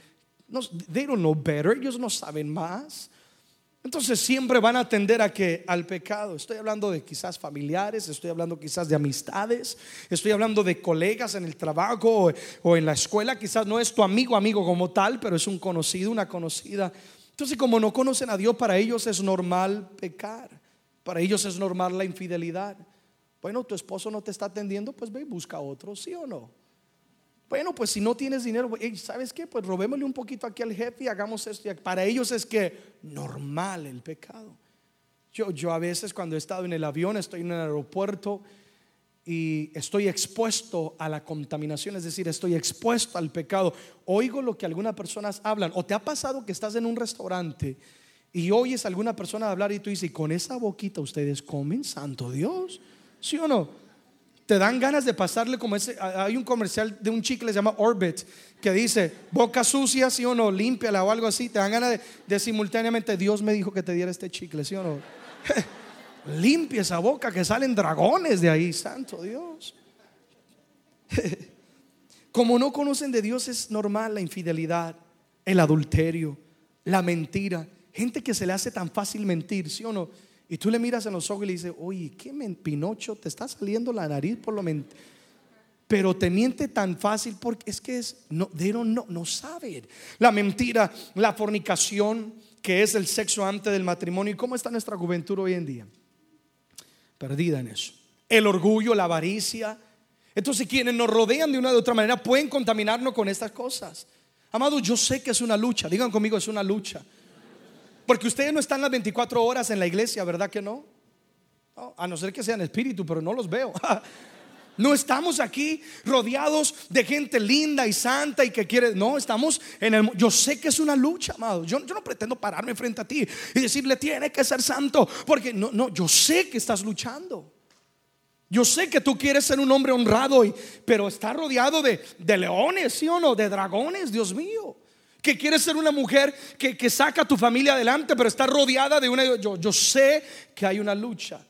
no, they don't know better, ellos no saben más. Entonces siempre van a atender a que al pecado. Estoy hablando de quizás familiares, estoy hablando quizás de amistades, estoy hablando de colegas en el trabajo o, o, en la escuela. Quizás no es tu amigo, amigo como tal, pero es un conocido, una conocida. Entonces como no conocen a Dios, para ellos es normal pecar. Para ellos es normal la infidelidad. Bueno, tu esposo no te está atendiendo, pues ve y busca otro, ¿sí o no? Bueno, pues si no tienes dinero, ¿sabes qué? Pues robémosle un poquito aquí al jefe y hagamos esto. Para ellos es que normal el pecado. Yo, yo a veces cuando he estado en el avión, estoy en el aeropuerto y estoy expuesto a la contaminación, es decir, estoy expuesto al pecado. Oigo lo que algunas personas hablan. ¿O te ha pasado que estás en un restaurante y oyes a alguna persona hablar y tú dices, ¿y con esa boquita ustedes comen, santo Dios? ¿Sí o no? Te dan ganas de pasarle como ese. Hay un comercial de un chicle que se llama Orbit que dice boca sucia, sí o no, límpiala o algo así. Te dan ganas de, simultáneamente, Dios me dijo que te diera este chicle, sí o no. (laughs) Limpia esa boca que salen dragones de ahí, santo Dios. (laughs) Como no conocen de Dios, es normal la infidelidad, el adulterio, la mentira. Gente que se le hace tan fácil mentir, sí o no y tú le miras en los ojos y le dices, oye, ¿qué Pinocho? Te está saliendo la nariz por lo menos. Pero te miente tan fácil porque es que es, no, de no, no saben. La mentira, la fornicación, que es el sexo antes del matrimonio. ¿Y cómo está nuestra juventud hoy en día? Perdida en eso. El orgullo, la avaricia. Entonces quienes nos rodean de una u otra manera pueden contaminarnos con estas cosas. Amado, yo sé que es una lucha. Digan conmigo, es una lucha. Porque ustedes no están las 24 horas en la iglesia, ¿verdad que no? a no ser que sean espíritu, pero no los veo. (laughs) No estamos aquí rodeados de gente linda y santa y que quiere. No, estamos en el. Yo sé que es una lucha, amado. Yo, yo no pretendo pararme frente a ti y decirle tiene que ser santo. Porque no, no, yo sé que estás luchando. Yo sé que tú quieres ser un hombre honrado, pero está rodeado de, de leones, ¿sí o no? De dragones, Dios mío que quieres ser una mujer que, saca a tu familia adelante, pero está rodeada de una... Yo, yo sé que hay una lucha.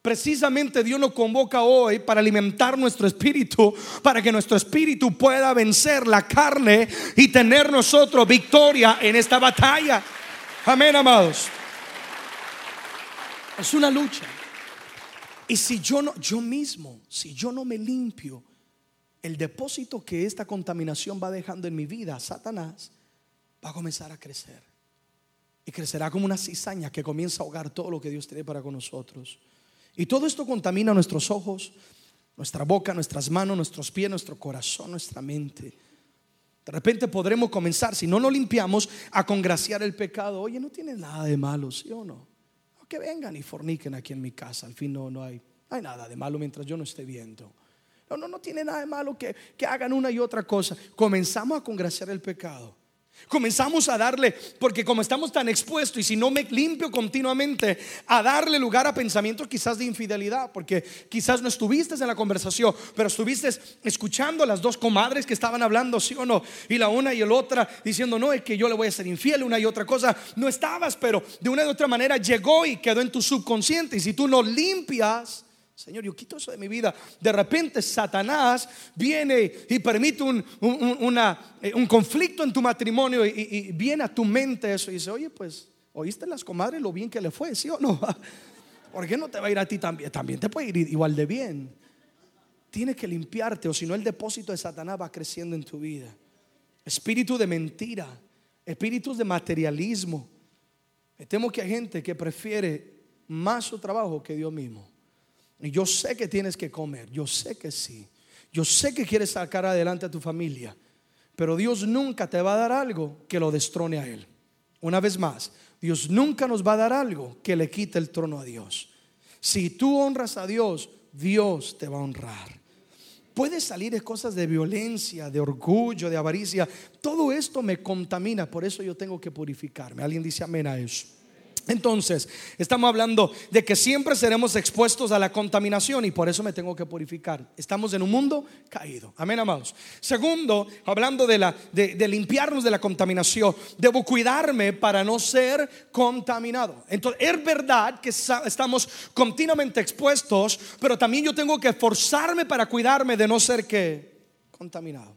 Precisamente Dios nos convoca hoy para alimentar nuestro espíritu, para que nuestro espíritu pueda vencer la carne y tener nosotros victoria en esta batalla. Amén, amados. Es una lucha. Y si yo no, yo mismo, si yo no me limpio, el depósito que esta contaminación va dejando en mi vida, Satanás, va a comenzar a crecer. Y crecerá como una cizaña que comienza a ahogar todo lo que Dios tiene para con nosotros. Y todo esto contamina nuestros ojos, nuestra boca, nuestras manos, nuestros pies, nuestro corazón, nuestra mente. De repente podremos comenzar, si no lo limpiamos, a congraciar el pecado. Oye, no tiene nada de malo, ¿sí o no? que vengan y forniquen aquí en mi casa. Al fin no, no hay, hay nada de malo mientras yo no esté viendo. No, no, no tiene nada de malo que, que hagan una y otra cosa. Comenzamos a congraciar el pecado. Comenzamos a darle, porque como estamos tan expuestos y si no me limpio continuamente, a darle lugar a pensamientos quizás de infidelidad, porque quizás no estuviste en la conversación, pero estuviste escuchando a las dos comadres que estaban hablando, sí o no, y la una y la otra diciendo, no, es que yo le voy a ser infiel, una y otra cosa. No estabas, pero de una y otra manera llegó y quedó en tu subconsciente. Y si tú no limpias, Señor, yo quito eso de mi vida. De repente Satanás viene y permite un, eh, conflicto en tu matrimonio y, viene a tu mente eso y dice, oye, pues, ¿oíste las comadres lo bien que le fue? ¿Sí o no? (laughs) ¿Por qué no te va a ir a ti también? También te puede ir igual de bien. Tienes que limpiarte o si no el depósito de Satanás va creciendo en tu vida. Espíritu de mentira, espíritus de materialismo. Temo que hay gente que prefiere más su trabajo que Dios mismo. Yo sé que tienes que comer, yo sé que sí. Yo sé que quieres sacar adelante a tu familia, pero Dios nunca te va a dar algo que lo destrone a Él. Una vez más, Dios nunca nos va a dar algo que le quite el trono a Dios. Si tú honras a Dios, Dios te va a honrar. Puede salir de cosas de violencia, de orgullo, de avaricia. Todo esto me contamina, por eso yo tengo que purificarme. Alguien dice amén a eso. Entonces, estamos hablando de que siempre seremos expuestos a la contaminación y por eso me tengo que purificar. Estamos en un mundo caído. Amén, amados. Segundo, hablando de, la, de, limpiarnos de la contaminación, debo cuidarme para no ser contaminado. Entonces, es verdad que estamos continuamente expuestos, pero también yo tengo que forzarme para cuidarme de no ser que contaminado.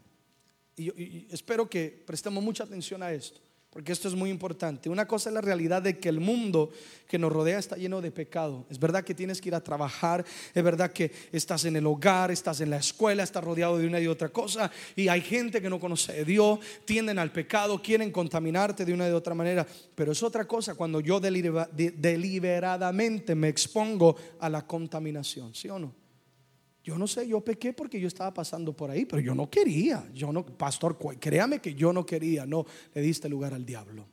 Y- y espero que prestemos mucha atención a esto, porque esto es muy importante. Una cosa es la realidad de que el mundo que nos rodea está lleno de pecado. Es verdad que tienes que ir a trabajar, es verdad que estás en el hogar, estás en la escuela, estás rodeado de una y otra cosa, y hay gente que no conoce de Dios, tienden al pecado, quieren contaminarte de una y de otra manera, pero es otra cosa cuando yo delibera- de- deliberadamente me expongo a la contaminación, ¿sí o no? Yo no sé, yo pequé porque yo estaba pasando por ahí, pero yo no quería. Yo no, pastor, créame que yo no quería. No, le diste lugar al diablo.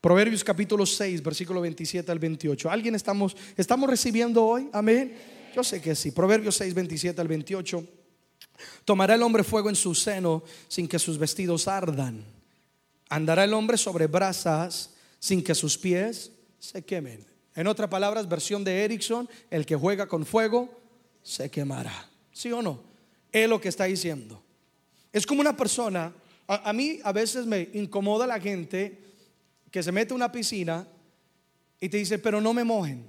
Proverbios capítulo 6, versículo 27 al 28. ¿Alguien estamos, estamos recibiendo hoy? Amén. Yo sé que sí. Proverbios 6, 27 al 28. Tomará el hombre fuego en su seno sin que sus vestidos ardan. Andará el hombre sobre brasas sin que sus pies se quemen. En otras palabras, versión de Erickson, el que juega con fuego se quemará. ¿Sí o no? Es lo que está diciendo. Es como una persona, a, mí a veces me incomoda la gente que se mete a una piscina y te dice, pero no me mojen.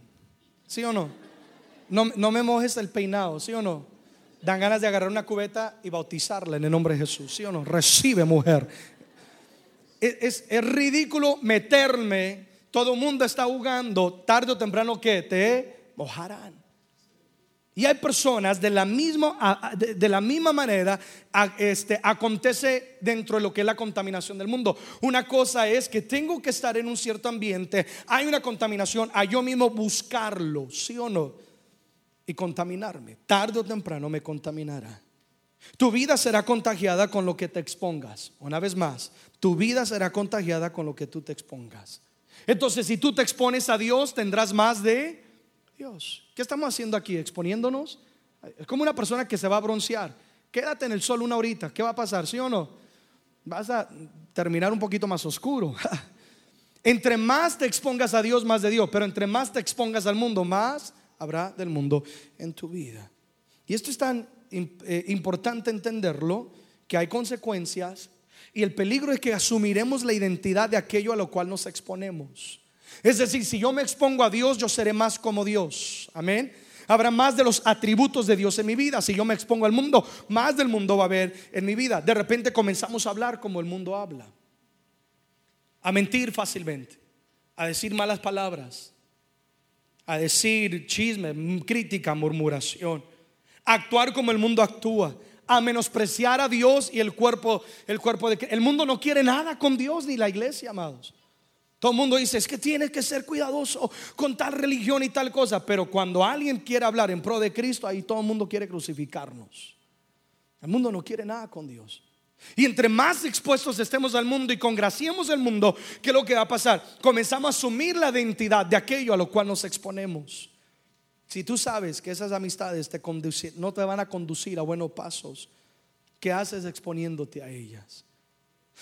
¿Sí o no? No, no me mojes el peinado, ¿sí o no? Dan ganas de agarrar una cubeta y bautizarla en el nombre de Jesús, ¿sí o no? Recibe mujer. Es, es- es ridículo meterme, todo el mundo está jugando, tarde o temprano que te mojarán. Y hay personas de la misma, de, la misma manera, este, acontece dentro de lo que es la contaminación del mundo. Una cosa es que tengo que estar en un cierto ambiente, hay una contaminación, a yo mismo buscarlo, ¿sí o no? Y contaminarme. Tarde o temprano me contaminará. Tu vida será contagiada con lo que te expongas. Una vez más, tu vida será contagiada con lo que tú te expongas. Entonces, si tú te expones a Dios, tendrás más de Dios. ¿Qué estamos haciendo aquí? ¿Exponiéndonos? Es como una persona que se va a broncear. Quédate en el sol una horita. ¿Qué va a pasar? ¿Sí o no? Vas a terminar un poquito más oscuro. (laughs) entre más te expongas a Dios, más de Dios. Pero entre más te expongas al mundo, más habrá del mundo en tu vida. Y esto es tan eh, importante entenderlo, que hay consecuencias. Y el peligro es que asumiremos la identidad de aquello a lo cual nos exponemos. Es decir, si yo me expongo a Dios, yo seré más como Dios. Amén. Habrá más de los atributos de Dios en mi vida. Si yo me expongo al mundo, más del mundo va a haber en mi vida. De repente comenzamos a hablar como el mundo habla. A mentir fácilmente. A decir malas palabras. A decir chisme, crítica, murmuración. A actuar como el mundo actúa. A menospreciar a Dios y el cuerpo, el cuerpo de El mundo no quiere nada con Dios ni la iglesia, amados. Todo el mundo dice, es que tienes que ser cuidadoso con tal religión y tal cosa. Pero cuando alguien quiere hablar en pro de Cristo, ahí todo el mundo quiere crucificarnos. El mundo no quiere nada con Dios. Y entre más expuestos estemos al mundo y congraciemos el mundo, ¿qué es lo que va a pasar? Comenzamos a asumir la identidad de aquello a lo cual nos exponemos. Si tú sabes que esas amistades no te van a conducir a buenos pasos, ¿qué haces exponiéndote a ellas?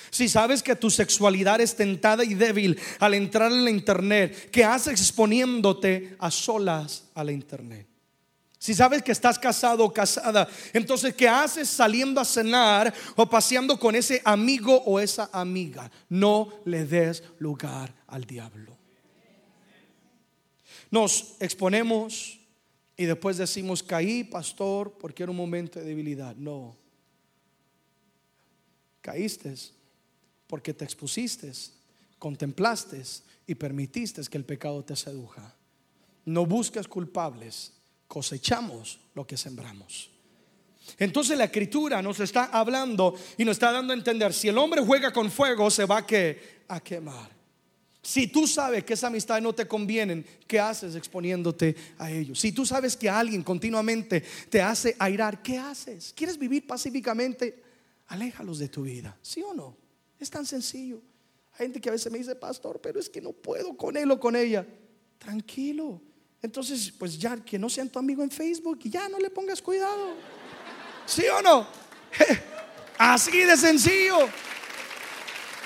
Si sabes que tu sexualidad es tentada y débil al entrar en la internet, ¿qué haces exponiéndote a solas a la internet? Si sabes que estás casado o casada, entonces ¿qué haces saliendo a cenar o paseando con ese amigo o esa amiga? No le des lugar al diablo. Nos exponemos y después decimos, caí, pastor, porque era un momento de debilidad. No. Caíste porque te expusiste, contemplaste y permitiste que el pecado te seduja. No busques culpables, cosechamos lo que sembramos. Entonces la escritura nos está hablando y nos está dando a entender, si el hombre juega con fuego, se va a, a quemar. Si tú sabes que esa amistad no te convienen, ¿qué haces exponiéndote a ellos? Si tú sabes que alguien continuamente te hace airar, ¿qué haces? ¿Quieres vivir pacíficamente? Aléjalos de tu vida, ¿sí o no? Es tan sencillo. Hay gente que a veces me dice, pastor, pero es que no puedo con él o con ella. Tranquilo. Entonces, pues ya que no sean tu amigo en Facebook y ya no le pongas cuidado. ¿Sí o no? (laughs) Así de sencillo.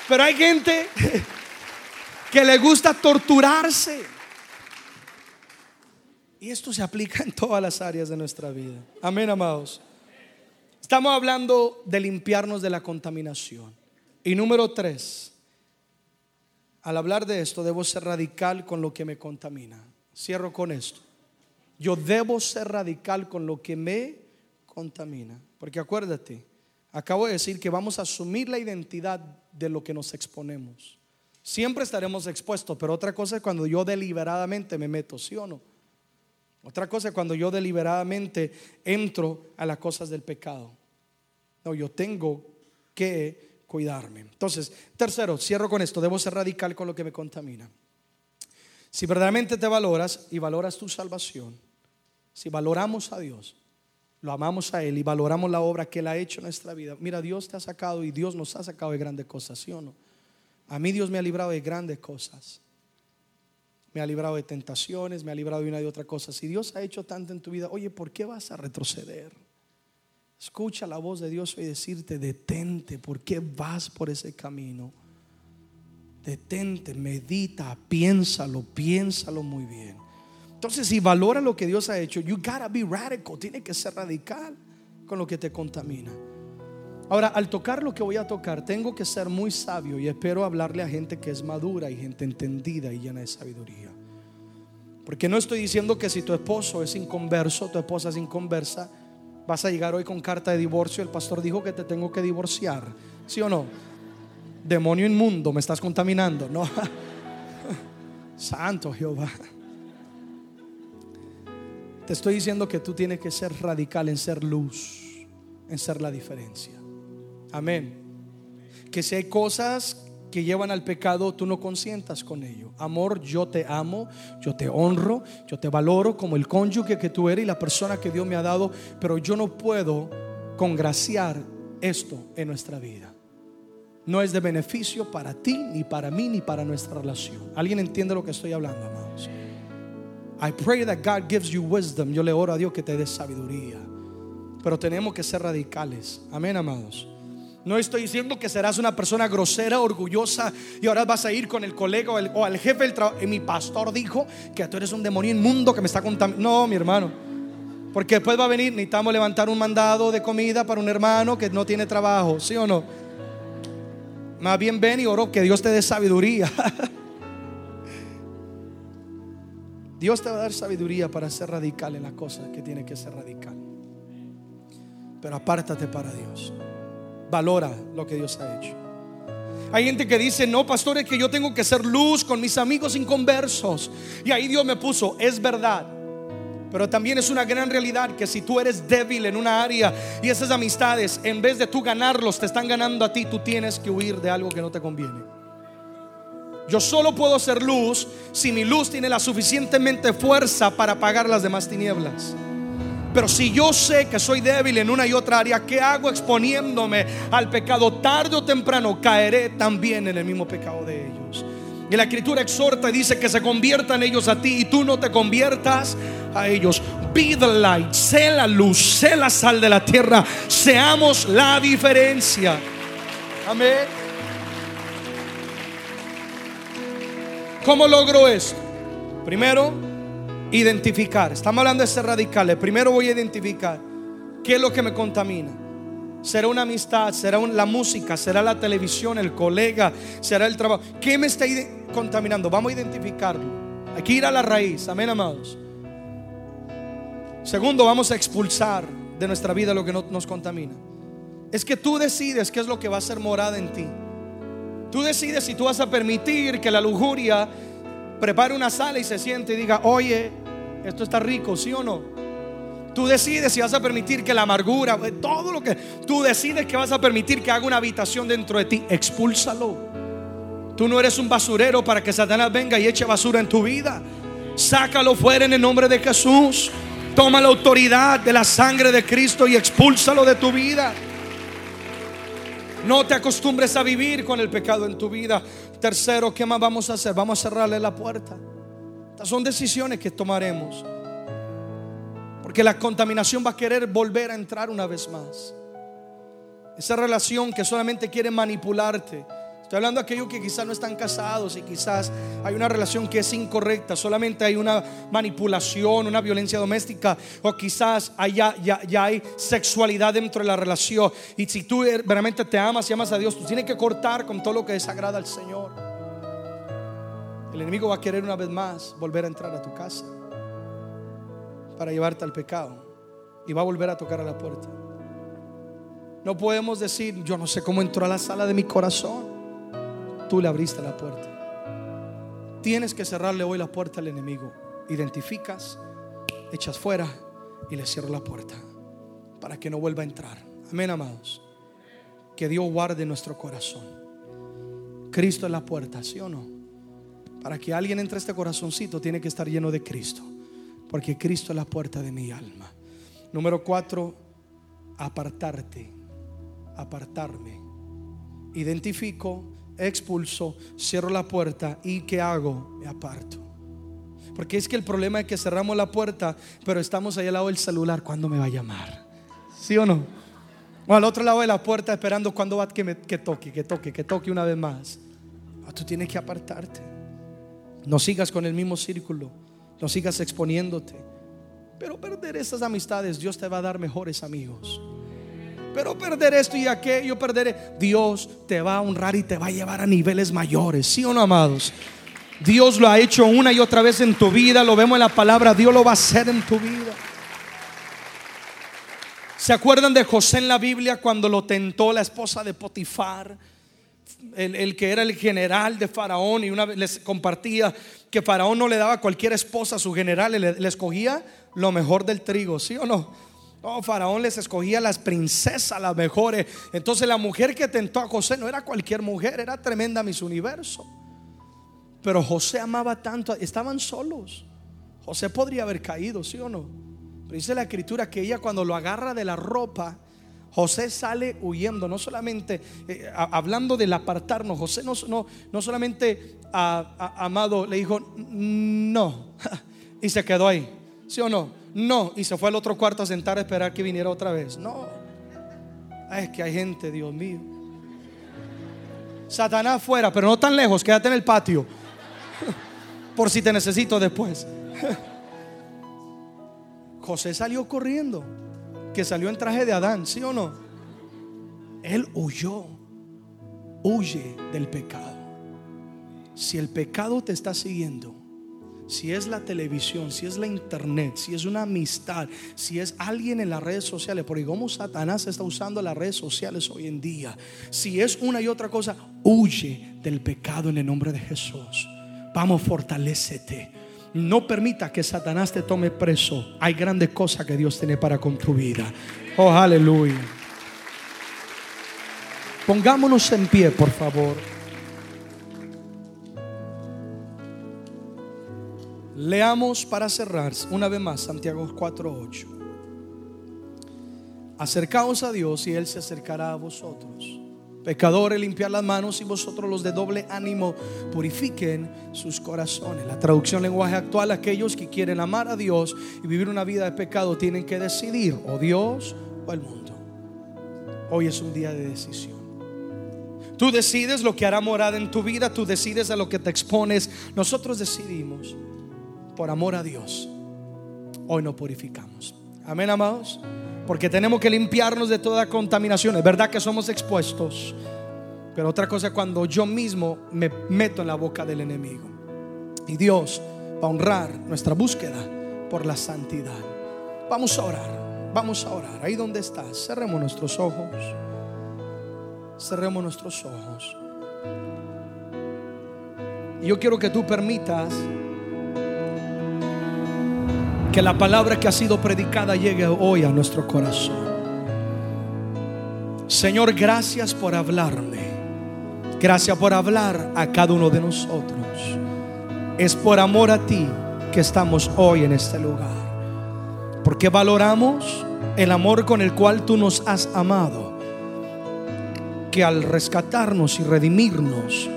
Pero hay gente (laughs) que le gusta torturarse. Y esto se aplica en todas las áreas de nuestra vida. Amén, amados. Estamos hablando de limpiarnos de la contaminación. Y número tres, al hablar de esto, debo ser radical con lo que me contamina. Cierro con esto. Yo debo ser radical con lo que me contamina. Porque acuérdate, Acabo de decir que vamos a asumir la identidad de lo que nos exponemos. Siempre estaremos expuestos, pero otra cosa es cuando yo deliberadamente me meto, ¿sí o no? Otra cosa es cuando yo deliberadamente entro a las cosas del pecado. No, yo tengo que cuidarme. Entonces, tercero, cierro con esto, debo ser radical con lo que me contamina. Si verdaderamente te valoras y valoras tu salvación, si valoramos a Dios, lo amamos a Él y valoramos la obra que Él ha hecho en nuestra vida, mira, Dios te ha sacado y Dios nos ha sacado de grandes cosas, ¿sí o no? A mí Dios me ha librado de grandes cosas. Me ha librado de tentaciones, me ha librado de una y otra cosa. Si Dios ha hecho tanto en tu vida, oye, ¿por qué vas a retroceder? Escucha la voz de Dios y decirte, detente, ¿por qué vas por ese camino? Detente, medita, piénsalo, piénsalo muy bien. Entonces, si valora lo que Dios ha hecho, you gotta be radical, tiene que ser radical con lo que te contamina. Ahora, al tocar lo que voy a tocar, tengo que ser muy sabio y espero hablarle a gente que es madura y gente entendida y llena de sabiduría. Porque no estoy diciendo que si tu esposo es inconverso, tu esposa es inconversa, vas a llegar hoy con carta de divorcio. El pastor dijo que te tengo que divorciar, ¿sí o no? Demonio inmundo, me estás contaminando, ¿no? (laughs) Santo Jehová. Te estoy diciendo que tú tienes que ser radical en ser luz, en ser la diferencia. Amén. Que si hay cosas que llevan al pecado, tú no consientas con ello. Amor, yo te amo, yo te honro, yo te valoro como el cónyuge que tú eres y la persona que Dios me ha dado, pero yo no puedo congraciar esto en nuestra vida. No es de beneficio para ti, ni para mí, ni para nuestra relación. ¿Alguien entiende lo que estoy hablando, amados? I pray that God gives you wisdom. Yo le oro a Dios que te dé sabiduría. Pero tenemos que ser radicales. Amén, amados. No estoy diciendo que serás una persona grosera, orgullosa y ahora vas a ir con el colega o, al jefe del trabajo. Mi pastor dijo que tú eres un demonio inmundo que me está contaminando. No, mi hermano. Porque después va a venir, necesitamos levantar un mandado de comida para un hermano que no tiene trabajo, ¿sí o no? Más bien ven y oro que Dios te dé sabiduría. (laughs) Dios te va a dar sabiduría para ser radical en las cosas que tiene que ser radical. Pero apártate para Dios valora lo que Dios ha hecho. Hay gente que dice, no, pastor, es que yo tengo que ser luz con mis amigos inconversos. Y ahí Dios me puso, es verdad. Pero también es una gran realidad que si tú eres débil en una área y esas amistades, en vez de tú ganarlos, te están ganando a ti, tú tienes que huir de algo que no te conviene. Yo solo puedo ser luz si mi luz tiene la suficientemente fuerza para apagar las demás tinieblas. Pero si yo sé que soy débil en una y otra área, ¿qué hago exponiéndome al pecado? Tarde o temprano caeré también en el mismo pecado de ellos. Y la escritura exhorta y dice que se conviertan ellos a ti y tú no te conviertas a ellos. Be the light, sé la luz, sé la sal de la tierra, seamos la diferencia. Amén. ¿Cómo logro esto? Primero, Identificar. Estamos hablando de ser radicales. Primero voy a identificar qué es lo que me contamina. Será una amistad, será la música, será la televisión, el colega, será el trabajo. ¿Qué me está contaminando? Vamos a identificarlo. Hay que ir a la raíz. Amén, amados. Segundo, vamos a expulsar de nuestra vida lo que no nos contamina. Es que tú decides qué es lo que va a ser morada en ti. Tú decides si tú vas a permitir que la lujuria prepare una sala y se siente y diga, oye, esto está rico, ¿sí o no? Tú decides si vas a permitir que la amargura, eh, todo lo que tú decides que vas a permitir que haga una habitación dentro de ti, expúlsalo. Tú no eres un basurero para que Satanás venga y eche basura en tu vida. Sácalo fuera en el nombre de Jesús. Toma la autoridad de la sangre de Cristo y expúlsalo de tu vida. No te acostumbres a vivir con el pecado en tu vida. Tercero, ¿qué más vamos a hacer? Vamos a cerrarle la puerta. Estas son decisiones que tomaremos. Porque la contaminación va a querer volver a entrar una vez más. Esa relación que solamente quiere manipularte Estoy hablando de aquellos que quizás no están casados y quizás hay una relación que es incorrecta, solamente hay una manipulación, una violencia doméstica o quizás ya, ya hay sexualidad dentro de la relación. Y si tú realmente te amas y amas a Dios, tú tienes que cortar con todo lo que desagrada al Señor. El enemigo va a querer una vez más volver a entrar a tu casa para llevarte al pecado y va a volver a tocar a la puerta. No podemos decir, yo no sé cómo entró a la sala de mi corazón. Tú le abriste la puerta. Tienes que cerrarle hoy la puerta al enemigo. Identificas, echas fuera y le cierro la puerta para que no vuelva a entrar. Amén, amados. Que Dios guarde nuestro corazón. Cristo es la puerta, ¿sí o no? Para que alguien entre a este corazoncito tiene que estar lleno de Cristo. Porque Cristo es la puerta de mi alma. Número cuatro, apartarte. Apartarme. Identifico, expulso, cierro la puerta y ¿qué hago? Me aparto. Porque es que el problema es que cerramos la puerta, pero estamos ahí al lado del celular. ¿Cuándo me va a llamar? ¿Sí o no? O al otro lado de la puerta esperando cuando va que, me, que toque, que toque, que toque una vez más. Ah, tú tienes que apartarte. No sigas con el mismo círculo. No sigas exponiéndote. Pero perder esas amistades, Dios te va a dar mejores amigos. Pero perder esto y aquello, perder, Dios te va a honrar y te va a llevar a niveles mayores. ¿Sí o no, amados? Dios lo ha hecho una y otra vez en tu vida. Lo vemos en la palabra. Dios lo va a hacer en tu vida. ¿Se acuerdan de José en la Biblia cuando lo tentó la esposa de Potifar? El, que era el general de Faraón y una vez les compartía que Faraón no le daba a cualquier esposa a su general, le, escogía lo mejor del trigo, ¿sí o no? No, Faraón les escogía las princesas, las mejores. Entonces la mujer que tentó a José no era cualquier mujer, era tremenda mis universo. Pero José amaba tanto, estaban solos. José podría haber caído, ¿sí o no? Pero dice la escritura que ella cuando lo agarra de la ropa, José sale huyendo, no solamente eh, hablando del apartarnos, José no, no, no solamente a, amado le dijo no (laughs) y se quedó ahí, ¿sí o no? No, y se fue al otro cuarto a sentar a esperar que viniera otra vez. No, es que hay gente, Dios mío. Satanás fuera, pero no tan lejos, quédate en el patio (laughs) por si te necesito después. (laughs) José salió corriendo, que salió en traje de Adán, ¿sí o no? Él huyó, huye del pecado. Si el pecado te está siguiendo, si es la televisión, si es la internet, si es una amistad, si es alguien en las redes sociales, porque como Satanás está usando las redes sociales hoy en día, si es una y otra cosa, huye del pecado en el nombre de Jesús. Vamos, fortalecete. No permita que Satanás te tome preso. Hay grandes cosas que Dios tiene para con tu vida. Oh, aleluya. Pongámonos en pie, por favor. Leamos para cerrar una vez más Santiago 4:8. Acercaos a Dios y Él se acercará a vosotros. Pecadores, limpiar las manos y vosotros los de doble ánimo purifiquen sus corazones. La traducción lenguaje actual, aquellos que quieren amar a Dios y vivir una vida de pecado tienen que decidir o Dios o el mundo. Hoy es un día de decisión. Tú decides lo que hará morada en tu vida, tú decides a lo que te expones. Nosotros decidimos por amor a Dios. Hoy no purificamos. Amén, amados porque tenemos que limpiarnos de toda contaminación. Es verdad que somos expuestos, pero otra cosa cuando yo mismo me meto en la boca del enemigo. Y Dios va a honrar nuestra búsqueda por la santidad. Vamos a orar, vamos a orar. Ahí donde estás, cerremos nuestros ojos. Cerremos nuestros ojos. Y yo quiero que tú permitas que la palabra que ha sido predicada llegue hoy a nuestro corazón. Señor, gracias por hablarme. Gracias por hablar a cada uno de nosotros. Es por amor a ti que estamos hoy en este lugar. Porque valoramos el amor con el cual tú nos has amado. Que al rescatarnos y redimirnos,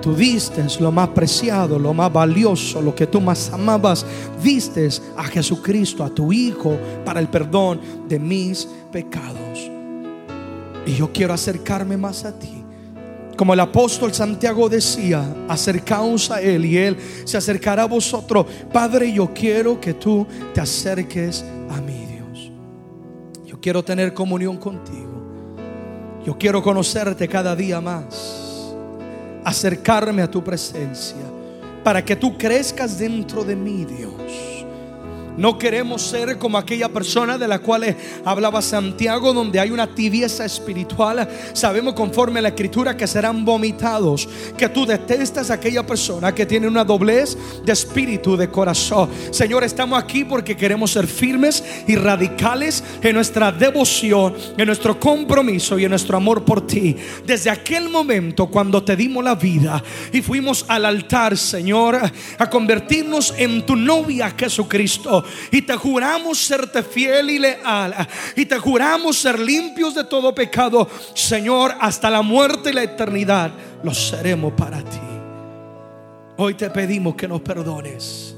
Tú diste lo más preciado, lo más valioso, lo que tú más amabas. Diste a Jesucristo, a tu Hijo, para el perdón de mis pecados. Y yo quiero acercarme más a ti. Como el apóstol Santiago decía, acercaos a Él y Él se acercará a vosotros. Padre, yo quiero que tú te acerques a mí, Dios. Yo quiero tener comunión contigo. Yo quiero conocerte cada día más acercarme a tu presencia para que tú crezcas dentro de mí, Dios. No queremos ser como aquella persona de la cual hablaba Santiago, donde hay una tibieza espiritual. Sabemos conforme a la escritura que serán vomitados. Que tú detestas a aquella persona que tiene una doblez de espíritu, de corazón. Señor, estamos aquí porque queremos ser firmes y radicales en nuestra devoción, en nuestro compromiso y en nuestro amor por ti. Desde aquel momento cuando te dimos la vida y fuimos al altar, Señor, a convertirnos en tu novia Jesucristo. Y te juramos serte fiel y leal. Y te juramos ser limpios de todo pecado, Señor, hasta la muerte y la eternidad. Lo seremos para ti. Hoy te pedimos que nos perdones.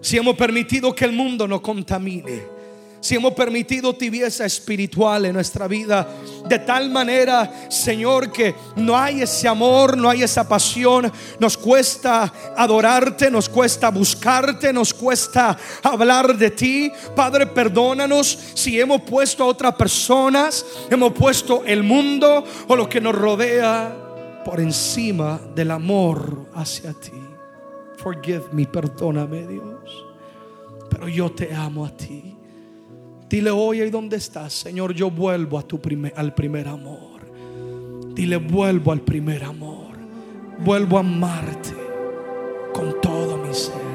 Si hemos permitido que el mundo nos contamine si hemos permitido tibieza espiritual en nuestra vida, de tal manera, Señor, que no hay ese amor, no hay esa pasión, nos cuesta adorarte, nos cuesta buscarte, nos cuesta hablar de ti. Padre, perdónanos si hemos puesto a otras personas, hemos puesto el mundo o lo que nos rodea por encima del amor hacia ti. Forgive me, perdóname Dios, pero yo te amo a ti. Dile hoy ahí donde estás, Señor, yo vuelvo a tu primer, al primer amor. Dile, vuelvo al primer amor. Vuelvo a amarte con todo mi ser.